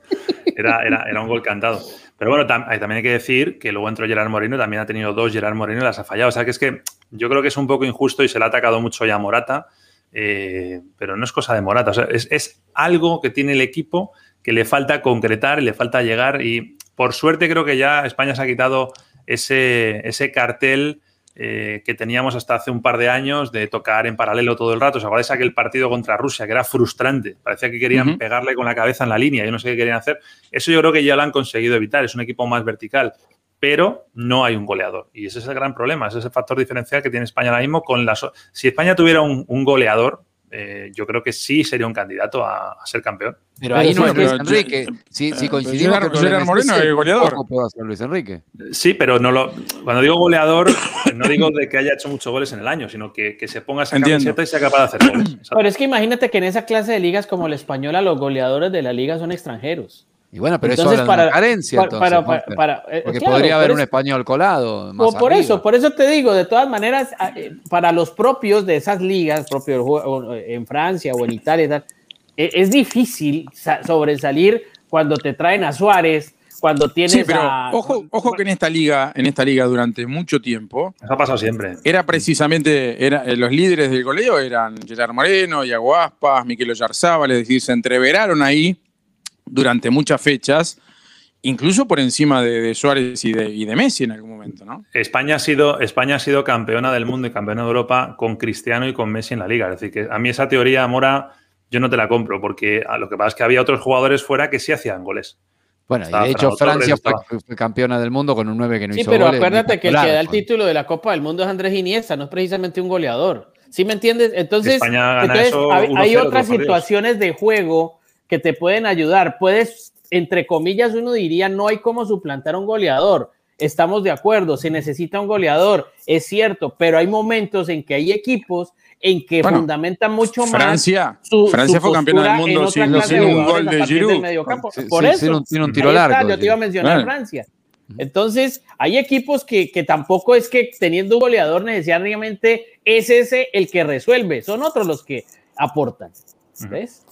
era, era, era un gol cantado. Pero bueno, tam- eh, también hay que decir que luego entró Gerard Moreno, también ha tenido dos Gerard Moreno y las ha fallado. O sea que es que yo creo que es un poco injusto y se le ha atacado mucho ya a Morata, eh, pero no es cosa de Morata. O sea, es, es algo que tiene el equipo que le falta concretar, le falta llegar y por suerte creo que ya España se ha quitado ese, ese cartel eh, que teníamos hasta hace un par de años de tocar en paralelo todo el rato. ¿Os acordáis aquel partido contra Rusia que era frustrante? Parecía que querían pegarle con la cabeza en la línea. Yo no sé qué querían hacer. Eso yo creo que ya lo han conseguido evitar. Es un equipo más vertical, pero no hay un goleador. Y ese es el gran problema. Ese es el factor diferencial que tiene España ahora mismo con las. Si España tuviera un, un goleador, eh, yo creo que sí sería un candidato a, a ser campeón. Pero ahí Pero no sí, es Luis Enrique. Si, si eh, coincidimos el Gerard Moreno es goleador. ¿cómo puede hacer Luis Enrique? Sí, pero no lo, cuando digo goleador, no digo de que haya hecho muchos goles en el año, sino que, que se ponga esa Entiendo. camiseta y sea capaz de hacer goles. Pero es que imagínate que en esa clase de ligas como la española, los goleadores de la liga son extranjeros. Y bueno, pero Entonces, eso de una para- carencia, Para- entonces, para- para- Monster. para- Porque claro, podría haber un es- español colado. Más Por, arriba. eso, por eso te digo, de todas maneras, a- eh, para los propios de esas ligas, propios en Francia o en Italia, eh, es difícil sa- sobresalir cuando te traen a Suárez, cuando tienes Sí, pero a... ojo, ojo que en esta liga, en esta liga durante mucho tiempo, Eso ha pasado siempre. era precisamente, era, eh, los líderes del goleo eran Gerard Moreno, Iago Aspas, Miquel Oyarzábal, es decir, se entreveraron ahí durante muchas fechas, incluso por encima de, de Suárez y de, y de Messi en algún momento, ¿no? España ha, sido, España ha sido campeona del mundo y campeona de Europa con Cristiano y con Messi en la liga. Es decir, que a mí esa teoría, Mora, yo no te la compro, porque a lo que pasa es que había otros jugadores fuera que sí hacían goles. Bueno, y Estaba de hecho Francia fue, fue campeona del mundo con un 9 que no Sí, hizo pero goles, acuérdate que el que da el título de la Copa del Mundo es Andrés Iniesta, no es precisamente un goleador. ¿Sí me entiendes? Entonces, España gana entonces eso hay, 1-0 hay otras situaciones de juego que te pueden ayudar. Puedes, entre comillas, uno diría, no hay cómo suplantar a un goleador. Estamos de acuerdo, se necesita un goleador, es cierto, pero hay momentos en que hay equipos en que Bueno, fundamentan mucho más Francia, su- Francia su fue campeona del mundo sin, sin de un gol de Giroud. Sí, Por sí, eso, tiene un- tiro está, largo, Yo te iba a mencionar. Francia. Entonces, hay equipos que, que tampoco es que teniendo un goleador necesariamente es ese el que resuelve, son otros los que aportan. ¿Ves?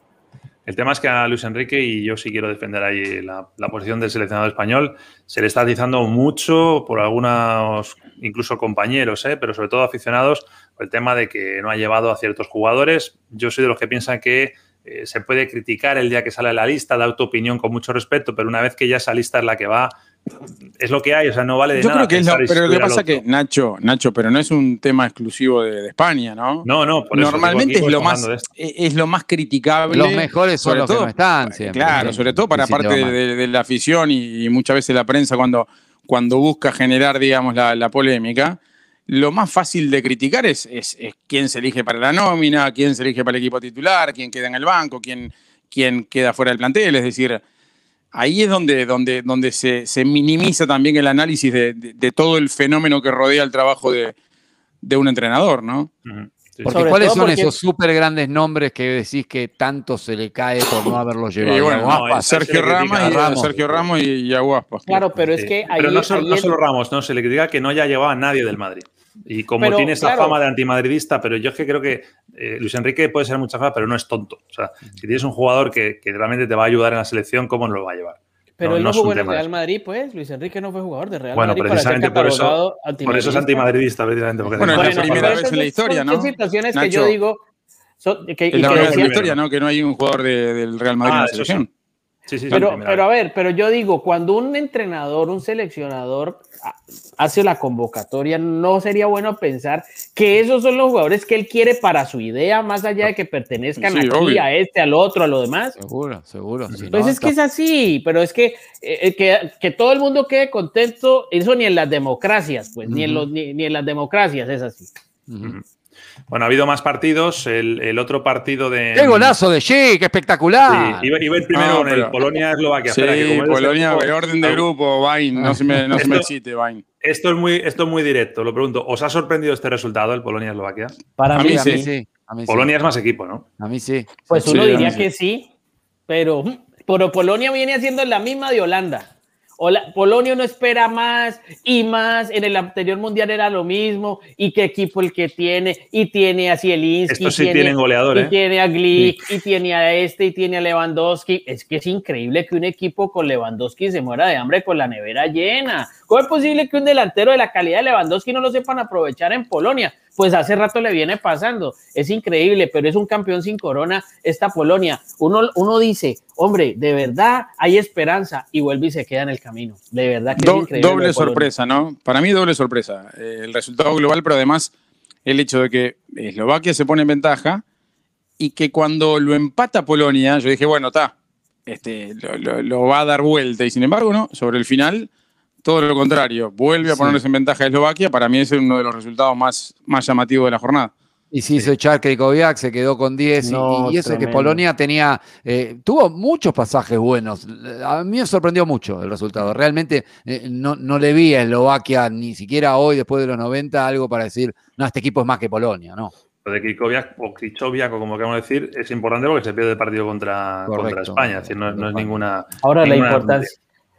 El tema es que a Luis Enrique, y yo sí quiero defender ahí la, posición del seleccionado español, se le está atizando mucho por algunos, incluso compañeros, ¿eh? pero sobre todo aficionados, por el tema de que no ha llevado a ciertos jugadores. Yo soy de los que piensan que eh, se puede criticar el día que sale la lista, da tu opinión con mucho respeto, pero una vez que ya esa lista es la que va, es lo que hay, o sea, no vale de Yo nada. creo que es lo, pero lo que pasa que. Nacho, Nacho, pero no es un tema exclusivo de, de España, ¿no? No, no, por eso, Normalmente digo, es lo más esto. es lo más criticable. Los mejores son sobre los que todo- no están siempre. Claro, Sí. sobre todo para parte de, de la afición y, y muchas veces la prensa cuando, cuando busca generar, digamos, la, la polémica. Lo más fácil de criticar es, es, es quién se elige para la nómina, quién se elige para el equipo titular, quién queda en el banco, quién, quién queda fuera del plantel. Es decir, ahí es donde, donde, donde se, se minimiza también el análisis de, de- de todo el fenómeno que rodea el trabajo de, de un entrenador, ¿no? Sí, Porque Sobre ¿cuáles son porque- esos súper grandes nombres que decís que tanto se le cae por no haberlos llevado? Y bueno, no, se Sergio Ramos, a y, Ramos. Sergio Ramos y, y Aguaspas. Claro, pero es Sí. que ahí, Pero no, solo, ahí no es- solo Ramos, ¿no? Se le critica que no haya llevado a nadie del Madrid. Y como Pero, tiene esa claro. fama de antimadridista, pero yo es que creo que eh, Luis Enrique puede ser mucha fama, pero no es tonto. O sea, si tienes un jugador que, que realmente te va a ayudar en la selección, ¿cómo no lo va a llevar? Pero No, él no no, es un jugó en el Real. Madrid, pues. Luis Enrique no fue jugador de Real Bueno, Madrid para ser precisamente por eso- Por eso es antimadridista. precisamente. Porque Bueno, es la Bueno, primera vez en la historia, son ¿no? que Nacho. yo digo son- que, y Es la primera vez en la historia, ¿no? Que no hay un jugador de- del Real Madrid Ah, en la sí. selección. Sí, sí, sí, Pero, a ver, pero yo digo, cuando un entrenador, un seleccionador hace la convocatoria, no sería bueno pensar que esos son los jugadores que él quiere para su idea, más allá de que pertenezcan Sí, aquí, obvio. a este, al otro, a lo demás. Seguro, seguro. si Pues no, es que es así, pero es que, eh, eh, que, que todo el mundo quede contento, eso ni en las democracias, pues, ni, en los, ni, ni en las democracias es así. Bueno, ha habido más partidos. El, el otro partido de. ¡Qué golazo de Chic! ¡Espectacular! Sí, iba, iba el primero No, con el Polonia-Eslovaquia. Sí, Espera, que como es de Polonia, el orden de grupo, Vain, no se me, no se me excite, Vain. Esto es, muy, esto es muy directo, lo pregunto. ¿Os ha sorprendido este resultado, el Polonia-Eslovaquia? Para A mí, mí a sí. mí sí. A mí sí. Polonia es más equipo, ¿no? A mí sí. pues uno diría sí. que sí, pero, pero Polonia viene haciendo la misma de Holanda. Hola- Polonia no espera más y más. En el anterior mundial era lo mismo. Y qué equipo el que tiene. Y tiene a Zielinski. Estos sí tiene- tienen y ¿eh? tiene a Glick, y tiene a este, y tiene a Lewandowski. Es que es increíble que un equipo con Lewandowski se muera de hambre con la nevera llena. ¿Cómo es posible que un delantero de la calidad de Lewandowski no lo sepan aprovechar en Polonia? Pues hace rato le viene pasando. Es increíble, pero es un campeón sin corona esta Polonia. Uno, uno dice, hombre, de verdad hay esperanza y vuelve y se queda en el camino. De verdad que es Do- increíble. lo doble sorpresa, ¿no? Para mí doble sorpresa. Eh, el resultado global, pero además el hecho de que Eslovaquia se pone en ventaja y que cuando lo empata Polonia, yo dije, bueno, está, este, lo, lo- lo va a dar vuelta. Y sin embargo, no, sobre el final, todo lo contrario. Vuelve a Sí. ponerse en ventaja Eslovaquia. Para mí ese es uno de los resultados más, más llamativos de la jornada. Y se hizo echar Krikoviak, se quedó con 10. y- No, y, eso que tremendo. Polonia tenía. eh, tuvo muchos pasajes buenos. A mí me sorprendió mucho el resultado. Realmente eh, no, no le vi a Eslovaquia, ni siquiera hoy, después de los 90, algo para decir, no, este equipo es más que Polonia, ¿no? Lo de Krikoviak o Krichoviak, o como queramos decir, es importante porque se pierde el partido contra, contra. España. Es decir, no, no es ninguna. Ahora, la ninguna- importancia,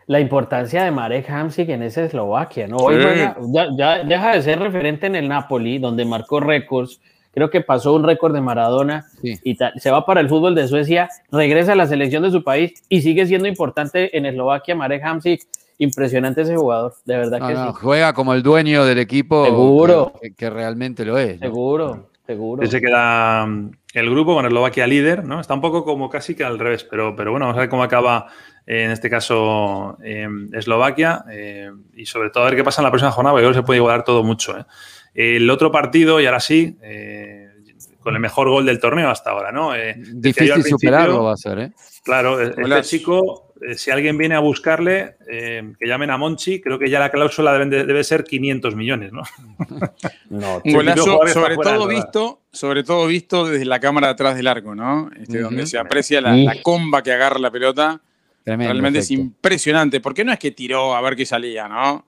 la importancia de Marek Hamsik en esa Eslovaquia, ¿no? Hoy Sí. juega- ya, ya deja de ser referente en el Napoli, donde marcó récords. Creo que pasó un récord de Maradona Sí. y tal. Se va para el fútbol de Suecia, regresa a la selección de su país y sigue siendo importante en Eslovaquia. Marek Hamsik, impresionante ese jugador, de verdad No, que no, sí. juega como el dueño del equipo. Seguro. Que, que realmente lo es. ¿no? Seguro, seguro. Sí, se queda mm, el grupo con Eslovaquia líder, ¿no? Está un poco como casi que al revés, pero, pero bueno, vamos a ver cómo acaba eh, en este caso eh, Eslovaquia eh, y sobre todo a ver qué pasa en la próxima jornada, porque creo que se puede igualar todo mucho. El otro partido, y ahora sí, con el mejor gol del torneo hasta ahora, ¿no? Eh, Difícil superarlo va a ser, ¿eh? Claro, este Golazo. chico, eh, si alguien viene a buscarle, eh, que llamen a Monchi, creo que ya la cláusula debe ser 500 millones, ¿no? No, golazo, sobre fuera, todo ¿verdad? visto, sobre todo visto desde la cámara atrás del arco, ¿no? Este. Donde se aprecia la, comba que agarra la pelota. Tremendo Realmente es impresionante, porque no es que tiró a ver qué salía, ¿no?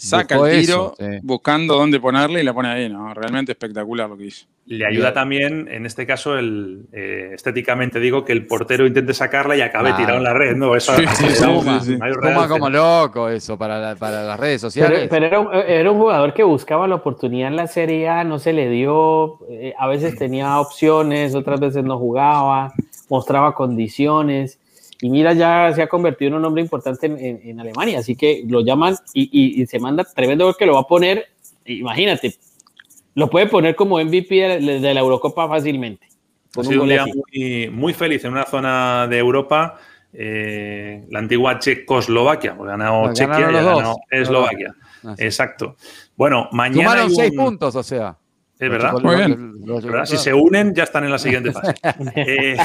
Saca Buscó el tiro eso, sí. buscando dónde ponerle y la pone ahí, ¿no? Realmente espectacular lo que hizo. Le ayuda también, en este caso, el, eh, estéticamente digo, que el portero intente sacarla y acabe Claro. tirado en la red, ¿no? Eso Sí, sí, realce. como loco eso para, la- para las redes sociales. Pero, pero era, un, era un jugador que buscaba la oportunidad en la Serie A, no se le dio, eh, a veces tenía opciones, otras veces no jugaba, mostraba condiciones. Y mira, ya se ha convertido en un hombre importante en, en- en Alemania, así que lo llaman y, y- y se manda tremendo gol que lo va a poner, imagínate, lo puede poner como MVP de, de la Eurocopa fácilmente. Ha un sido un gol día muy, muy feliz en una zona de Europa, eh, la antigua Checoslovaquia, porque ha ganado Chequia y ganado Eslovaquia. Ah, sí. Exacto. Bueno, mañana. Sumaron hay seis un- puntos, o sea. Es verdad. Muy bien. Si se unen, ya están en la siguiente fase. Eh,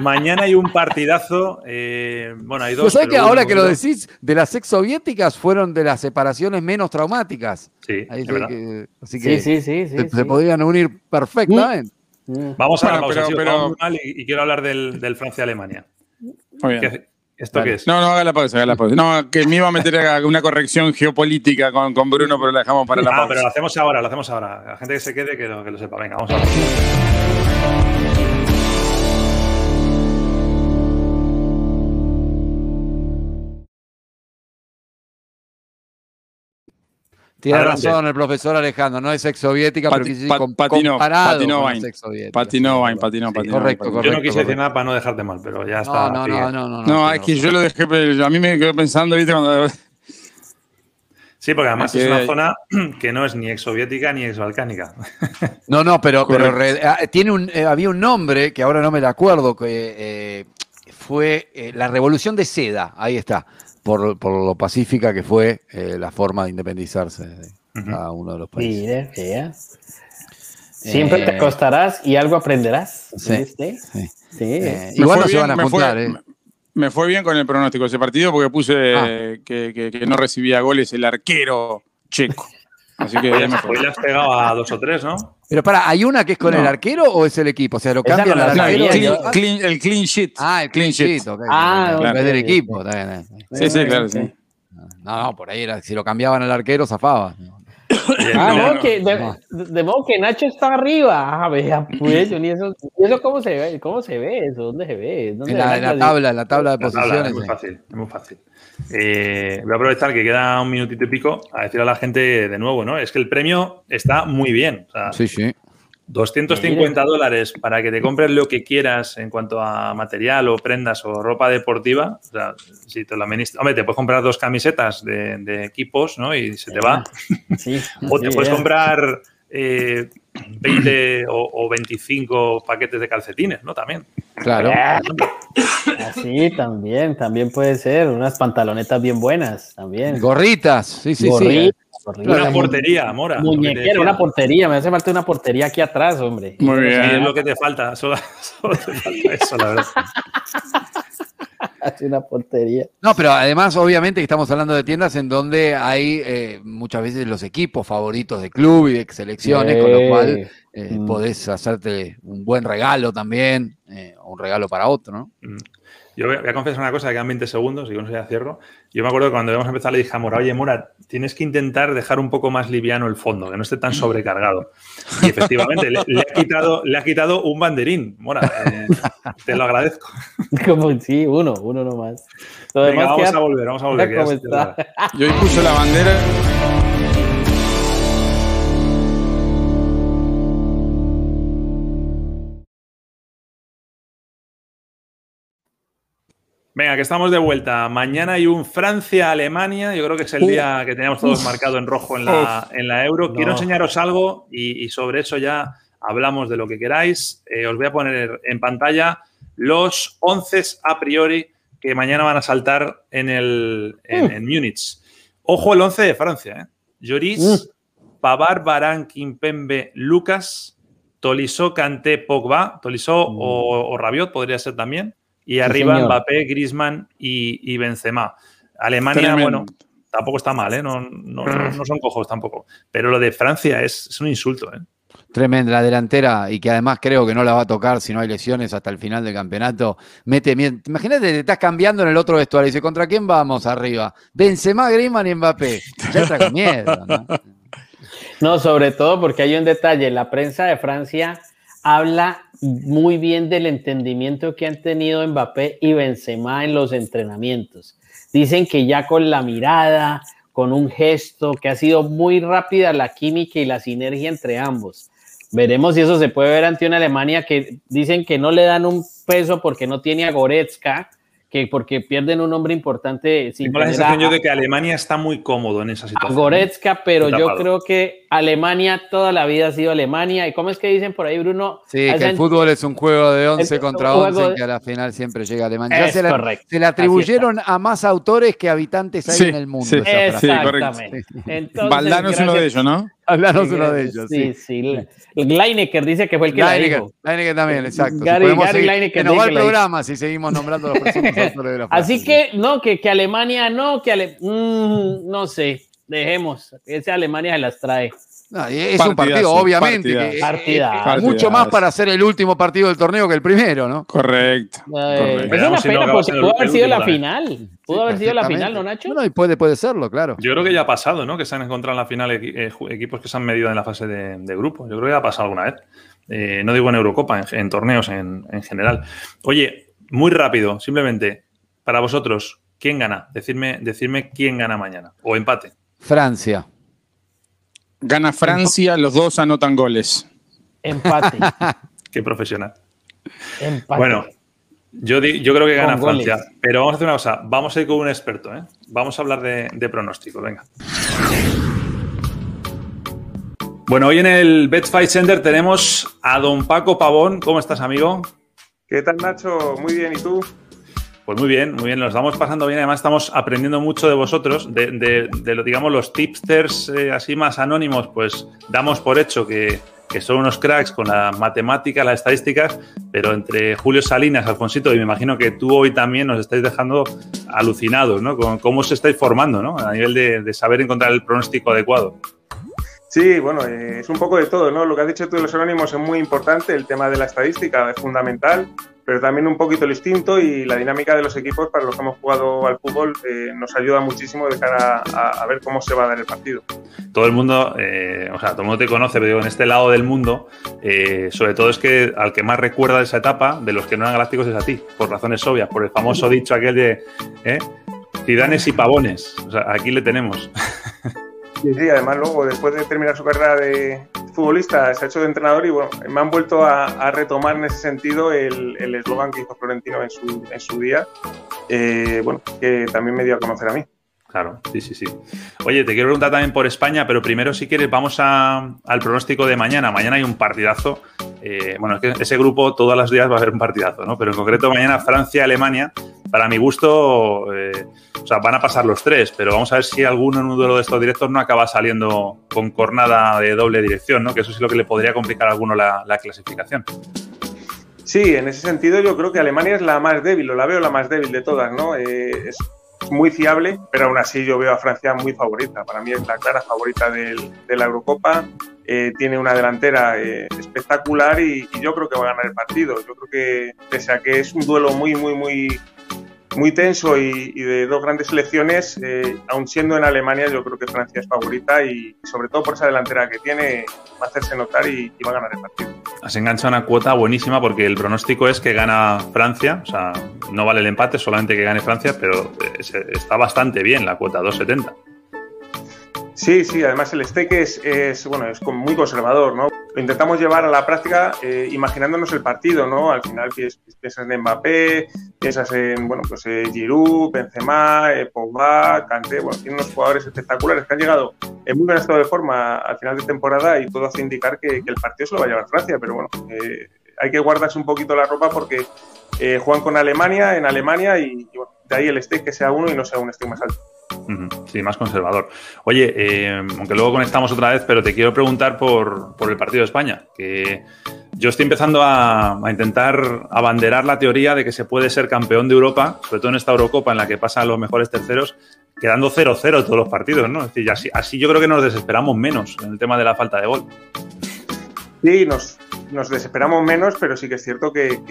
mañana hay un partidazo. eh, bueno, hay dos. Sabes que ahora uno- que lo decís, de las ex soviéticas fueron de las separaciones menos traumáticas. Sí, Ahí es sí verdad. que- así que Sí, sí, sí. sí, se, sí. se podían unir perfectamente. Mm. Vamos a la Bueno, pausa, pero- pero- vamos mal y, y quiero hablar del, del Francia-Alemania. Muy bien. ¿Qué- ¿Esto Dale. qué es? No, no, haga la pausa, haga la pausa. No, que me iba a meter a una corrección geopolítica con, con Bruno, pero la dejamos para la Ah, pausa. pero lo hacemos ahora, lo hacemos ahora. La gente que se quede, que lo, que lo sepa. Venga, vamos a ver. Tiene Adelante. razón el profesor Alejandro, no es ex soviética, pero Pati- quise decir pa- com- patinó, comparado patinó con ex. Patinó, Vain, patinó, patinó. Correcto, patinó. Yo no correcto, quise decir correcto. nada para no dejarte mal, pero ya está. No, no, no, no, no. No, es que yo lo dejé, pero a mí me quedó pensando, ¿viste? Cuando. Sí, porque además Que- es una zona que no es ni exsoviética ni exbalcánica. No, no, pero, pero Correcto. re- ah, tiene un, eh, había un nombre que ahora no me lo acuerdo, que eh, fue eh, la Revolución de Seda, ahí está, por, por lo pacífica que fue eh, la forma de independizarse de cada uno de los países. Mire, vea. Siempre te Eh, acostarás y algo aprenderás. Sí. ¿viste? sí. Eh, igual no se bien, van a me fue- juntar, ¿eh? me- fue bien con el pronóstico de ese partido porque puse Ah. eh, que, que- que no recibía goles el arquero checo. Así que Hoy, ya me fue. hoy le has pegado a dos o tres, ¿no? Pero para, ¿hay una que es con No. el arquero o es el equipo? O sea, lo cambian no la al arquero. yo. clean, clean- el clean sheet. Ah, el clean sheet. ok. Ah, en vez del equipo. está bien, está bien. Sí, sí, claro, sí. No, no, por ahí era, si lo cambiaban al arquero, zafaba. Ah, no, no, no, que de, no. de modo que Nacho está arriba. Ah, vea, pues, ni eso, ¿y eso cómo se ve? ¿Cómo se ve eso? ¿Dónde se ve? ¿Dónde En la, en tabla, en la tabla de La tabla, posiciones. es muy sí. fácil, es muy fácil. Eh, voy a aprovechar que queda un minutito y pico a decir a la gente de nuevo, ¿no? Es que el premio está muy bien. O sea, Sí, sí. 250 dólares para que te compres lo que quieras en cuanto a material o prendas o ropa deportiva. O sea, si te lo administras, hombre, te puedes comprar dos camisetas de, de equipos, ¿no? Y se te va. Sí, O te sí, puedes comprar eh, 20 o, o 25 paquetes de calcetines, ¿no? También. Claro. Ah, Así también, también puede ser. Unas pantalonetas bien buenas también. Gorritas. Sí, sí, Gorritas, sí. Una portería, Mora. decía. una portería. Me hace falta una portería aquí atrás, hombre. Muy Sí, bien. es lo que te falta. Solo, solo te falta eso, la verdad. Hace una portería. No, pero además, obviamente, que estamos hablando de tiendas en donde hay eh, muchas veces los equipos favoritos de club y de selecciones, con lo cual eh, Mm. podés hacerte un buen regalo también, eh, o un regalo para otro, ¿no? Mm. Yo voy a voy a confesar una cosa, que quedan 20 segundos y con eso ya cierro. Yo me acuerdo que cuando íbamos a empezar le dije a Mora, oye Mora, tienes que intentar dejar un poco más liviano el fondo, que no esté tan sobrecargado. Y efectivamente, le, le ha, quitado, le ha quitado un banderín. Mora, eh, te lo agradezco. Como sí, uno, uno nomás. Lo Venga, vamos queda- a volver, vamos a volver. ¿Cómo se- está? Yo puse la bandera. Venga, que estamos de vuelta. Mañana hay un Francia-Alemania. Yo creo que es el Uf. día que teníamos todos Uf. marcado en rojo en la, en la Euro. Quiero enseñaros algo y, y sobre eso ya hablamos de lo que queráis. Eh, os voy a poner en pantalla los 11 a priori que mañana van a saltar en, el, en, Mm. en Múnich. Ojo el 11 de Francia. ¿eh? Lloris, Mm. Pavar, Barán, Kimpembe, Lucas, Tolisso, Kanté, Pogba. Tolisso o, o Rabiot podría ser también. Y arriba. Mbappé, Griezmann y, y Benzema. Alemania, Tremendo. bueno, tampoco está mal, ¿eh? no, no- son cojos tampoco. Pero lo de Francia es, es un insulto. ¿eh? Tremenda la delantera y que además creo que no la va a tocar si no hay lesiones hasta el final del campeonato. Mete miedo. Imagínate, te estás cambiando en el otro vestuario y dice, ¿contra quién vamos arriba? Benzema, Griezmann y Mbappé. Ya está con miedo, ¿no? No, sobre todo porque hay un detalle. La prensa de Francia habla muy bien del entendimiento que han tenido Mbappé y Benzema en los entrenamientos. Dicen que ya con la mirada, con un gesto, que ha sido muy rápida la química y la sinergia entre ambos. Veremos si eso se puede ver ante una Alemania que dicen que no le dan un peso porque no tiene a Goretzka, que porque pierden un hombre importante sin Tengo la sensación a- yo de que Alemania está muy cómodo en esa a situación. Goretzka, pero yo tapado. creo que Alemania toda la vida ha sido Alemania. ¿Y cómo es que dicen por ahí, Bruno? Sí, que el fútbol es un juego de 11 el contra juego 11 de- que a la final siempre llega Alemania. Ya Es se, la- correcto. se le Así atribuyeron a más autores que habitantes hay Sí, en el mundo. sí. esa frase. Sí, correcto. Exactamente. Entonces, Valdano es uno de ellos, ¿no? Hablanos uno de ellos. Sí, Sí. sí. Dice que fue el que la Lineker, dijo. Lineker también, exacto. Si Gary- podemos Gary seguir- Lineker que nos va el la programa si seguimos nombrando a los de la. Así que, no, que, que Alemania no, que Ale- mm, no sé, dejemos. Esa Alemania se las trae. No, y es un partido, Partidazo, obviamente. que- partidazo. Partidazo. Partidazo. mucho más para ser el último partido del torneo que el primero, ¿no? Correcto. Eh, es una si no pena porque siendo pudo haber sido la final. Pudo haber sido la final, ¿no, Nacho? No, y puede, puede serlo, claro. Yo creo que ya ha pasado, ¿no? Que se han encontrado en la final eh, equipos que se han medido en la fase de, de grupo. Yo creo que ya ha pasado alguna vez. Eh, no digo en Eurocopa, en, en torneos en, en general. Oye, muy rápido, simplemente, para vosotros, ¿quién gana? Decidme, decidme quién gana mañana. O empate. Francia. Gana Francia, los dos anotan goles. Empate. Qué profesional. empate. Bueno, yo, di- yo creo que gana Con goles. Francia. Pero vamos a hacer una cosa. Vamos a ir con un experto, ¿eh? Vamos a hablar de, de pronóstico. Venga. Bueno, hoy en el Betfight Center tenemos a don Paco Pavón. ¿Cómo estás, amigo? ¿Qué tal, Nacho? Muy bien, ¿y tú? Pues muy bien, muy bien, nos estamos pasando bien. Además, estamos aprendiendo mucho de vosotros, de, de- de digamos, los tipsters eh, así más anónimos, pues damos por hecho que, son unos cracks con la matemática, las estadísticas, pero entre Julio Salinas, Alfonsito, y me imagino que tú hoy también nos estáis dejando alucinados, ¿no? Con cómo os estáis formando, ¿no? A nivel de, de saber encontrar el pronóstico adecuado. Sí, bueno, eh, es un poco de todo, ¿no? Lo que has dicho tú de los anónimos es muy importante, el tema de la estadística es fundamental, pero también un poquito el instinto y la dinámica de los equipos para los que hemos jugado al fútbol eh, nos ayuda muchísimo de cara a, a ver cómo se va a dar el partido. todo el mundo, eh, o sea, todo el mundo te conoce, pero digo, en este lado del mundo, eh, sobre todo es que al que más recuerda de esa etapa, de los que no eran galácticos, es a ti, por razones obvias, por el famoso dicho aquel de ¿eh? Zidanes y pavones. O sea, aquí le tenemos. Sí, sí, además luego, después de terminar su carrera de futbolista, se ha hecho de entrenador y bueno, me han vuelto a, a retomar en ese sentido el el eslogan que hizo Florentino en su, en su día, eh, bueno, que también me dio a conocer a mí. Claro, sí, sí, sí. Oye, te quiero preguntar también por España, pero primero, si quieres, vamos a- al pronóstico de mañana. Mañana hay un partidazo. Eh, bueno, es que ese grupo todos los días va a haber un partidazo, ¿no? Pero en concreto mañana Francia-Alemania, para mi gusto, eh, o sea, van a pasar los tres, pero vamos a ver si alguno en uno de estos directos no acaba saliendo con cornada de doble dirección, ¿no? Que eso sí lo que le podría complicar a alguno la, la clasificación. Sí, en ese sentido yo creo que Alemania es la más débil, o la veo la más débil de todas, ¿no? Eh, es muy fiable, pero aún así yo veo a Francia muy favorita. Para mí es la clara favorita de la Eurocopa. Eh, tiene una delantera espectacular y, yo creo que va a ganar el partido. Yo creo que, pese a que es un duelo muy, muy, muy muy tenso y, de dos grandes selecciones, eh, aún siendo en Alemania, yo creo que Francia es favorita y sobre todo por esa delantera que tiene, va a hacerse notar y, y va a ganar el partido. Has enganchado una cuota buenísima porque el pronóstico es que gana Francia, o sea, no vale el empate, solamente que gane Francia, pero está bastante bien la cuota, 2,70. Sí, sí, además el stake es, es, bueno, es muy conservador, ¿no? Lo intentamos llevar a la práctica eh, imaginándonos el partido, ¿no? Al final piensas en Mbappé, piensas en, bueno, pues eh, Giroud, Benzema, eh, Pogba, Kanté, bueno, tiene unos jugadores espectaculares que han llegado en muy buen estado de forma al final de temporada y todo hace indicar que, que el partido se lo va a llevar Francia, pero bueno, eh, hay que guardarse un poquito la ropa porque eh, juegan con Alemania, en Alemania y, y bueno, de ahí el stake que sea uno y no sea un stake más alto. Sí, más conservador. Oye, eh, aunque luego conectamos otra vez, pero te quiero preguntar por, por el partido de España, que yo estoy empezando a, a, intentar abanderar la teoría de que se puede ser campeón de Europa, sobre todo en esta Eurocopa en la que pasan los mejores terceros, quedando 0-0 todos los partidos, ¿no? Es decir, así, así yo creo que nos desesperamos menos en el tema de la falta de gol. Sí, nos, desesperamos menos, pero sí que es cierto que,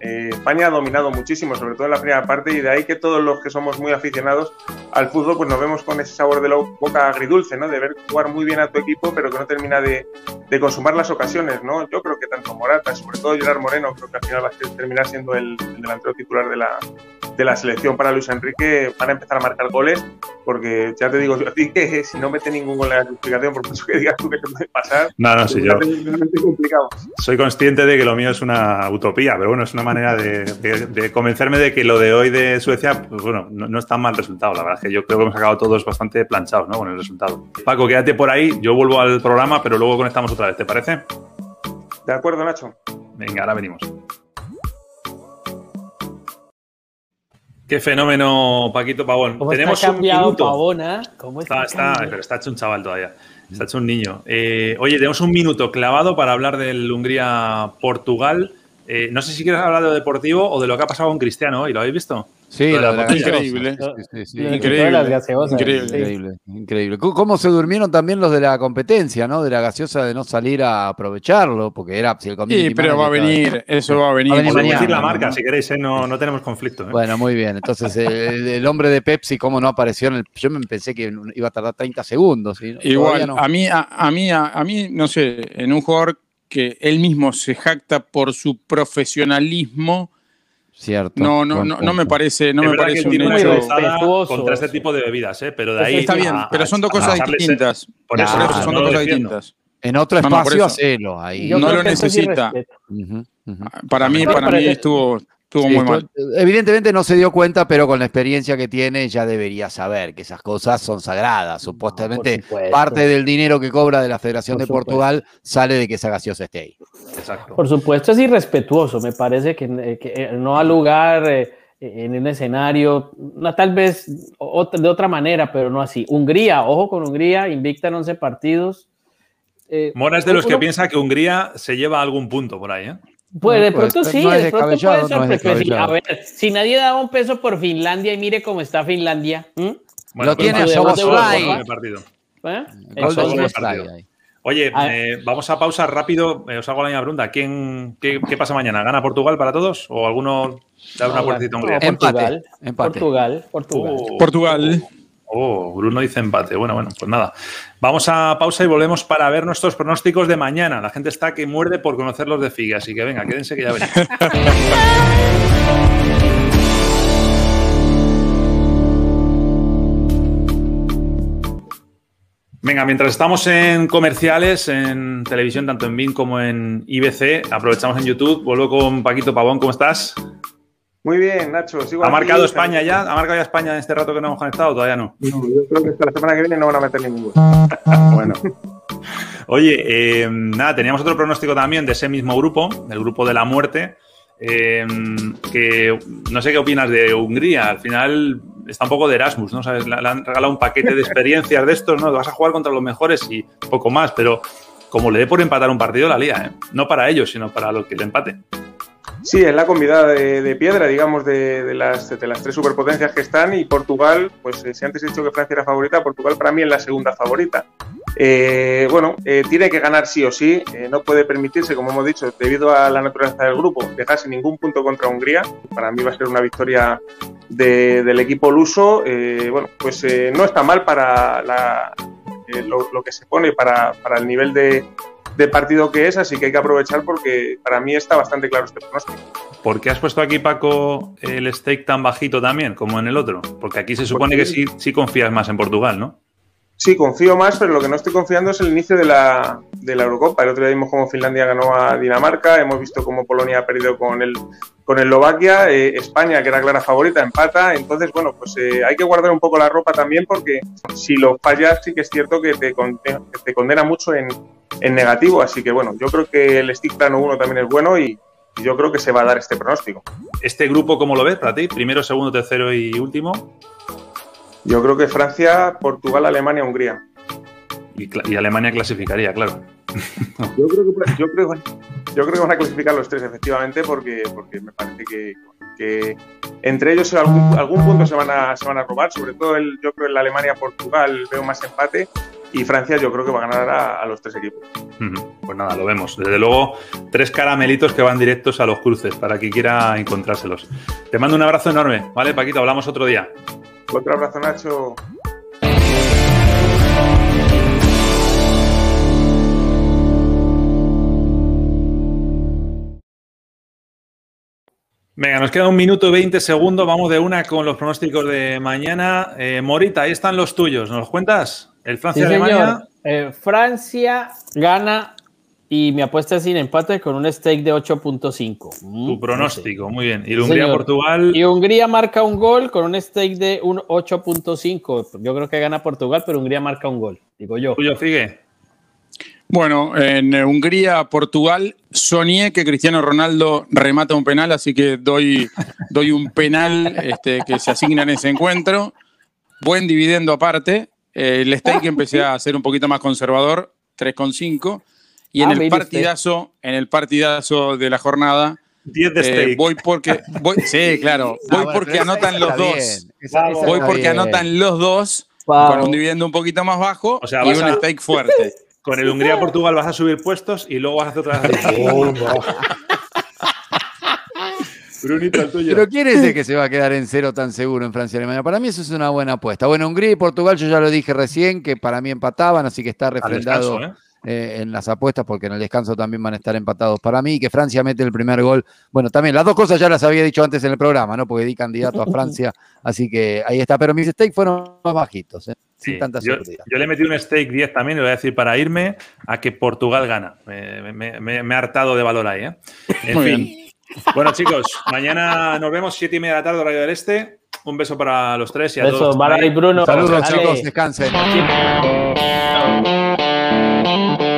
eh, España ha dominado muchísimo, sobre todo en la primera parte, y de ahí que todos los que somos muy aficionados al fútbol, pues nos vemos con ese sabor de la boca agridulce, ¿no? De ver jugar muy bien a tu equipo, pero que no termina de, consumar las ocasiones, ¿no? Yo creo que tanto Morata, sobre todo Gerard Moreno, creo que al final va a terminar siendo el delantero titular de la, de la selección para Luis Enrique, van a empezar a marcar goles, porque ya te digo, yo a ti que si no mete ningún gol en la clasificación, por mucho que digas tú que se puede pasar, no, no, sí, yo complicado. soy consciente de que lo mío es una utopía, pero bueno, es una manera de, de, de convencerme de que lo de hoy de Suecia, pues bueno, no, no, es tan mal resultado. La verdad es que yo creo que hemos acabado todos bastante planchados ¿no? con el resultado. Paco, quédate por ahí, yo vuelvo al programa, pero luego conectamos otra vez, ¿te parece? De acuerdo, Nacho. Venga, ahora venimos. Qué fenómeno, Paquito Pavón. ¿Cómo Tenemos está cambiado un minuto. Pavona? ¿Cómo está, está, pero está hecho un chaval todavía. Está hecho un niño. Eh, oye, tenemos un minuto clavado para hablar del Hungría-Portugal. Eh, no sé si quieres hablar de lo deportivo o de lo que ha pasado con Cristiano hoy. ¿Lo habéis visto? Sí, la, la increíble. Sí, sí, increíble. Las gaseosas, increíble. sí. Increíble, increíble. ¿Cómo se durmieron también los de la competencia, ¿no? De la gaseosa de no salir a aprovecharlo, porque era si el Sí, pero va a venir, eso va a venir. Va a venir mañana, decir la ¿no? marca, si queréis, ¿eh? no, no tenemos conflicto. ¿eh? Bueno, muy bien. Entonces, el, el hombre de Pepsi, ¿cómo no apareció en el. Yo me pensé que iba a tardar 30 segundos. ¿sí? Igual, no. a mí, a, a mí, a, a mí, no sé, en un jugador que él mismo se jacta por su profesionalismo, Cierto. no, no, no, no me parece, no es me parece un hecho. contra este eso. tipo de bebidas, ¿eh? pero de ahí. Está bien, a- pero son dos cosas ese- distintas. Por eso, son no dos cosas distintas. En otro No, no, por espacio, hacelo. Ahí. Yo No lo necesita. Para mí, para mí estuvo, estuvo Sí, muy mal. Evidentemente no se dio cuenta, pero con la experiencia que tiene ya debería saber que esas cosas son sagradas. Supuestamente parte del dinero que cobra de la Federación Por de supuesto. Portugal sale de que esa gaseosa esté ahí. Exacto. Por supuesto, es irrespetuoso. Me parece que, eh, que, eh, no al lugar eh, en un escenario, no, tal vez otra- de otra manera, pero no así. Hungría, ojo con Hungría, invicta en 11 partidos. Eh, Mora es de los que piensa que Hungría se lleva algún punto por ahí, ¿eh? Pues de pues, pronto sí, no de pronto puede no sorprender. Sí, a ver, si nadie daba un peso por Finlandia y mire cómo está Finlandia. ¿m? Lo pero tiene Soboslai. ¿Eh? Oye, A- eh, vamos a pausa rápido. Eh, os hago la misma pregunta. ¿Quién, qué, qué pasa mañana? ¿Gana Portugal para todos? ¿O alguno da una puertita a Hungría? Empate, Portugal, empate. Portugal, Portugal. Oh, Portugal. Oh, Bruno dice empate. Bueno, bueno, pues nada. Vamos a pausa y volvemos para ver nuestros pronósticos de mañana. La gente está que muerde por conocer los de Figue, así que venga, quédense que ya venimos. Venga, mientras estamos en comerciales, en televisión, tanto en BIN como en IBC, aprovechamos en YouTube. Vuelvo con Paquito Pavón, ¿cómo estás? Muy bien, Nacho. Sigo ¿Ha aquí. marcado España ya? ¿Ha marcado ya España en este rato que no hemos conectado? Todavía no. No, yo creo que hasta la semana que viene no van a meter ningún gol. Bueno. Oye, eh, nada, teníamos otro pronóstico también de ese mismo grupo, del grupo de la muerte, eh, que no sé qué opinas de Hungría. Al final está un poco de Erasmus, ¿no? ¿Sabes? Le, han regalado un paquete de experiencias de estos, ¿no? Vas a jugar contra los mejores y poco más, pero como le dé por empatar un partido, la lía, ¿eh? No para ellos, sino para los que le empate. Sí, es la convidada de, piedra, digamos, de, las, de las tres superpotencias que están y Portugal, pues eh, si antes he dicho que Francia era favorita, Portugal para mí es la segunda favorita. Eh, bueno, eh, tiene que ganar sí o sí, no puede permitirse, como hemos dicho, debido a la naturaleza del grupo, dejar sin ningún punto contra Hungría. Para mí va a ser una victoria del equipo luso. bueno, pues no está mal para lo, lo, que se pone para, para el nivel de, de partido que es, así que hay que aprovechar porque para mí está bastante claro este pronóstico. ¿Por qué has puesto aquí, Paco, el stake tan bajito también, como en el otro? Porque aquí se supone que sí, sí confías más en Portugal, ¿no? Sí, confío más, pero lo que no estoy confiando es el inicio de la, de la Eurocopa. El otro día vimos cómo Finlandia ganó a Dinamarca, hemos visto cómo Polonia ha perdido con el, con Eslovaquia, eh, España, que era clara favorita, empata. Entonces, bueno, pues eh, hay que guardar un poco la ropa también porque si lo fallas sí que es cierto que te, te condena mucho en, en negativo. Así que bueno, yo creo que el stick plano 1 también es bueno y yo creo que se va a dar este pronóstico. ¿Este grupo cómo lo ves para ti? Primero, segundo, tercero y último. Yo creo que Francia, Portugal, Alemania, Hungría. Y, Alemania clasificaría, claro. Yo creo, que, yo, creo, yo creo que van a clasificar los tres, efectivamente, porque, porque me parece que, que entre ellos algún, algún punto se van, a, se van a robar. Sobre todo, el, yo creo en la Alemania-Portugal veo más empate y Francia yo creo que va a ganar a, los tres equipos. Pues nada, lo vemos. Desde luego, tres caramelitos que van directos a los cruces para quien quiera encontrárselos. Te mando un abrazo enorme, ¿vale, Paquito? Hablamos otro día. Otro abrazo, Nacho. Venga, nos queda un minuto y 20 segundos. Vamos de una con los pronósticos de mañana. Eh, Morita, ahí están los tuyos. ¿Nos los cuentas? El Francia-Alemania. Eh, Francia gana y me apuesta sin empate con un stake de 8.5. Mm, tu pronóstico, muy bien. Y Hungría-Portugal. Y Hungría marca un gol con un stake de un 8.5. Yo creo que gana Portugal, pero Hungría marca un gol, digo yo. Tuyo, Figue. Bueno, en Hungría, Portugal, soñé que Cristiano Ronaldo remata un penal, así que doy, doy un penal este, que se asigna en ese encuentro. Buen dividendo aparte. el stake empecé a ser un poquito más conservador, 3,5. Y en ah, el partidazo, en el partidazo de la jornada, 10 de eh, stake. voy porque sí, claro, voy porque anotan los dos. voy porque anotan los dos con un dividendo un poquito más bajo y un stake fuerte. Con el Hungría-Portugal vas a subir puestos y luego vas a hacer otra Brunito, el tuyo. Pero ¿quién es el que se va a quedar en cero tan seguro en Francia y Alemania? Para mí eso es una buena apuesta. Bueno, Hungría y Portugal, yo ya lo dije recién, que para mí empataban, así que está refrendado. ¿eh? Eh, en las apuestas, porque en el descanso también van a estar empatados para mí, y que Francia mete el primer gol. Bueno, también las dos cosas ya las había dicho antes en el programa, ¿no? Porque di candidato a Francia, así que ahí está. Pero mis stakes fueron más bajitos, ¿eh? sin tanta yo, yo, le metí un stake 10 también, le voy a decir para irme a que Portugal gana. Me, he hartado de valor ahí, ¿eh? En fin. Bueno, chicos, mañana nos vemos, siete y media de la tarde, horario del este. Un beso para los tres y a todos. Bruno. Saludos, chicos, descansen. Música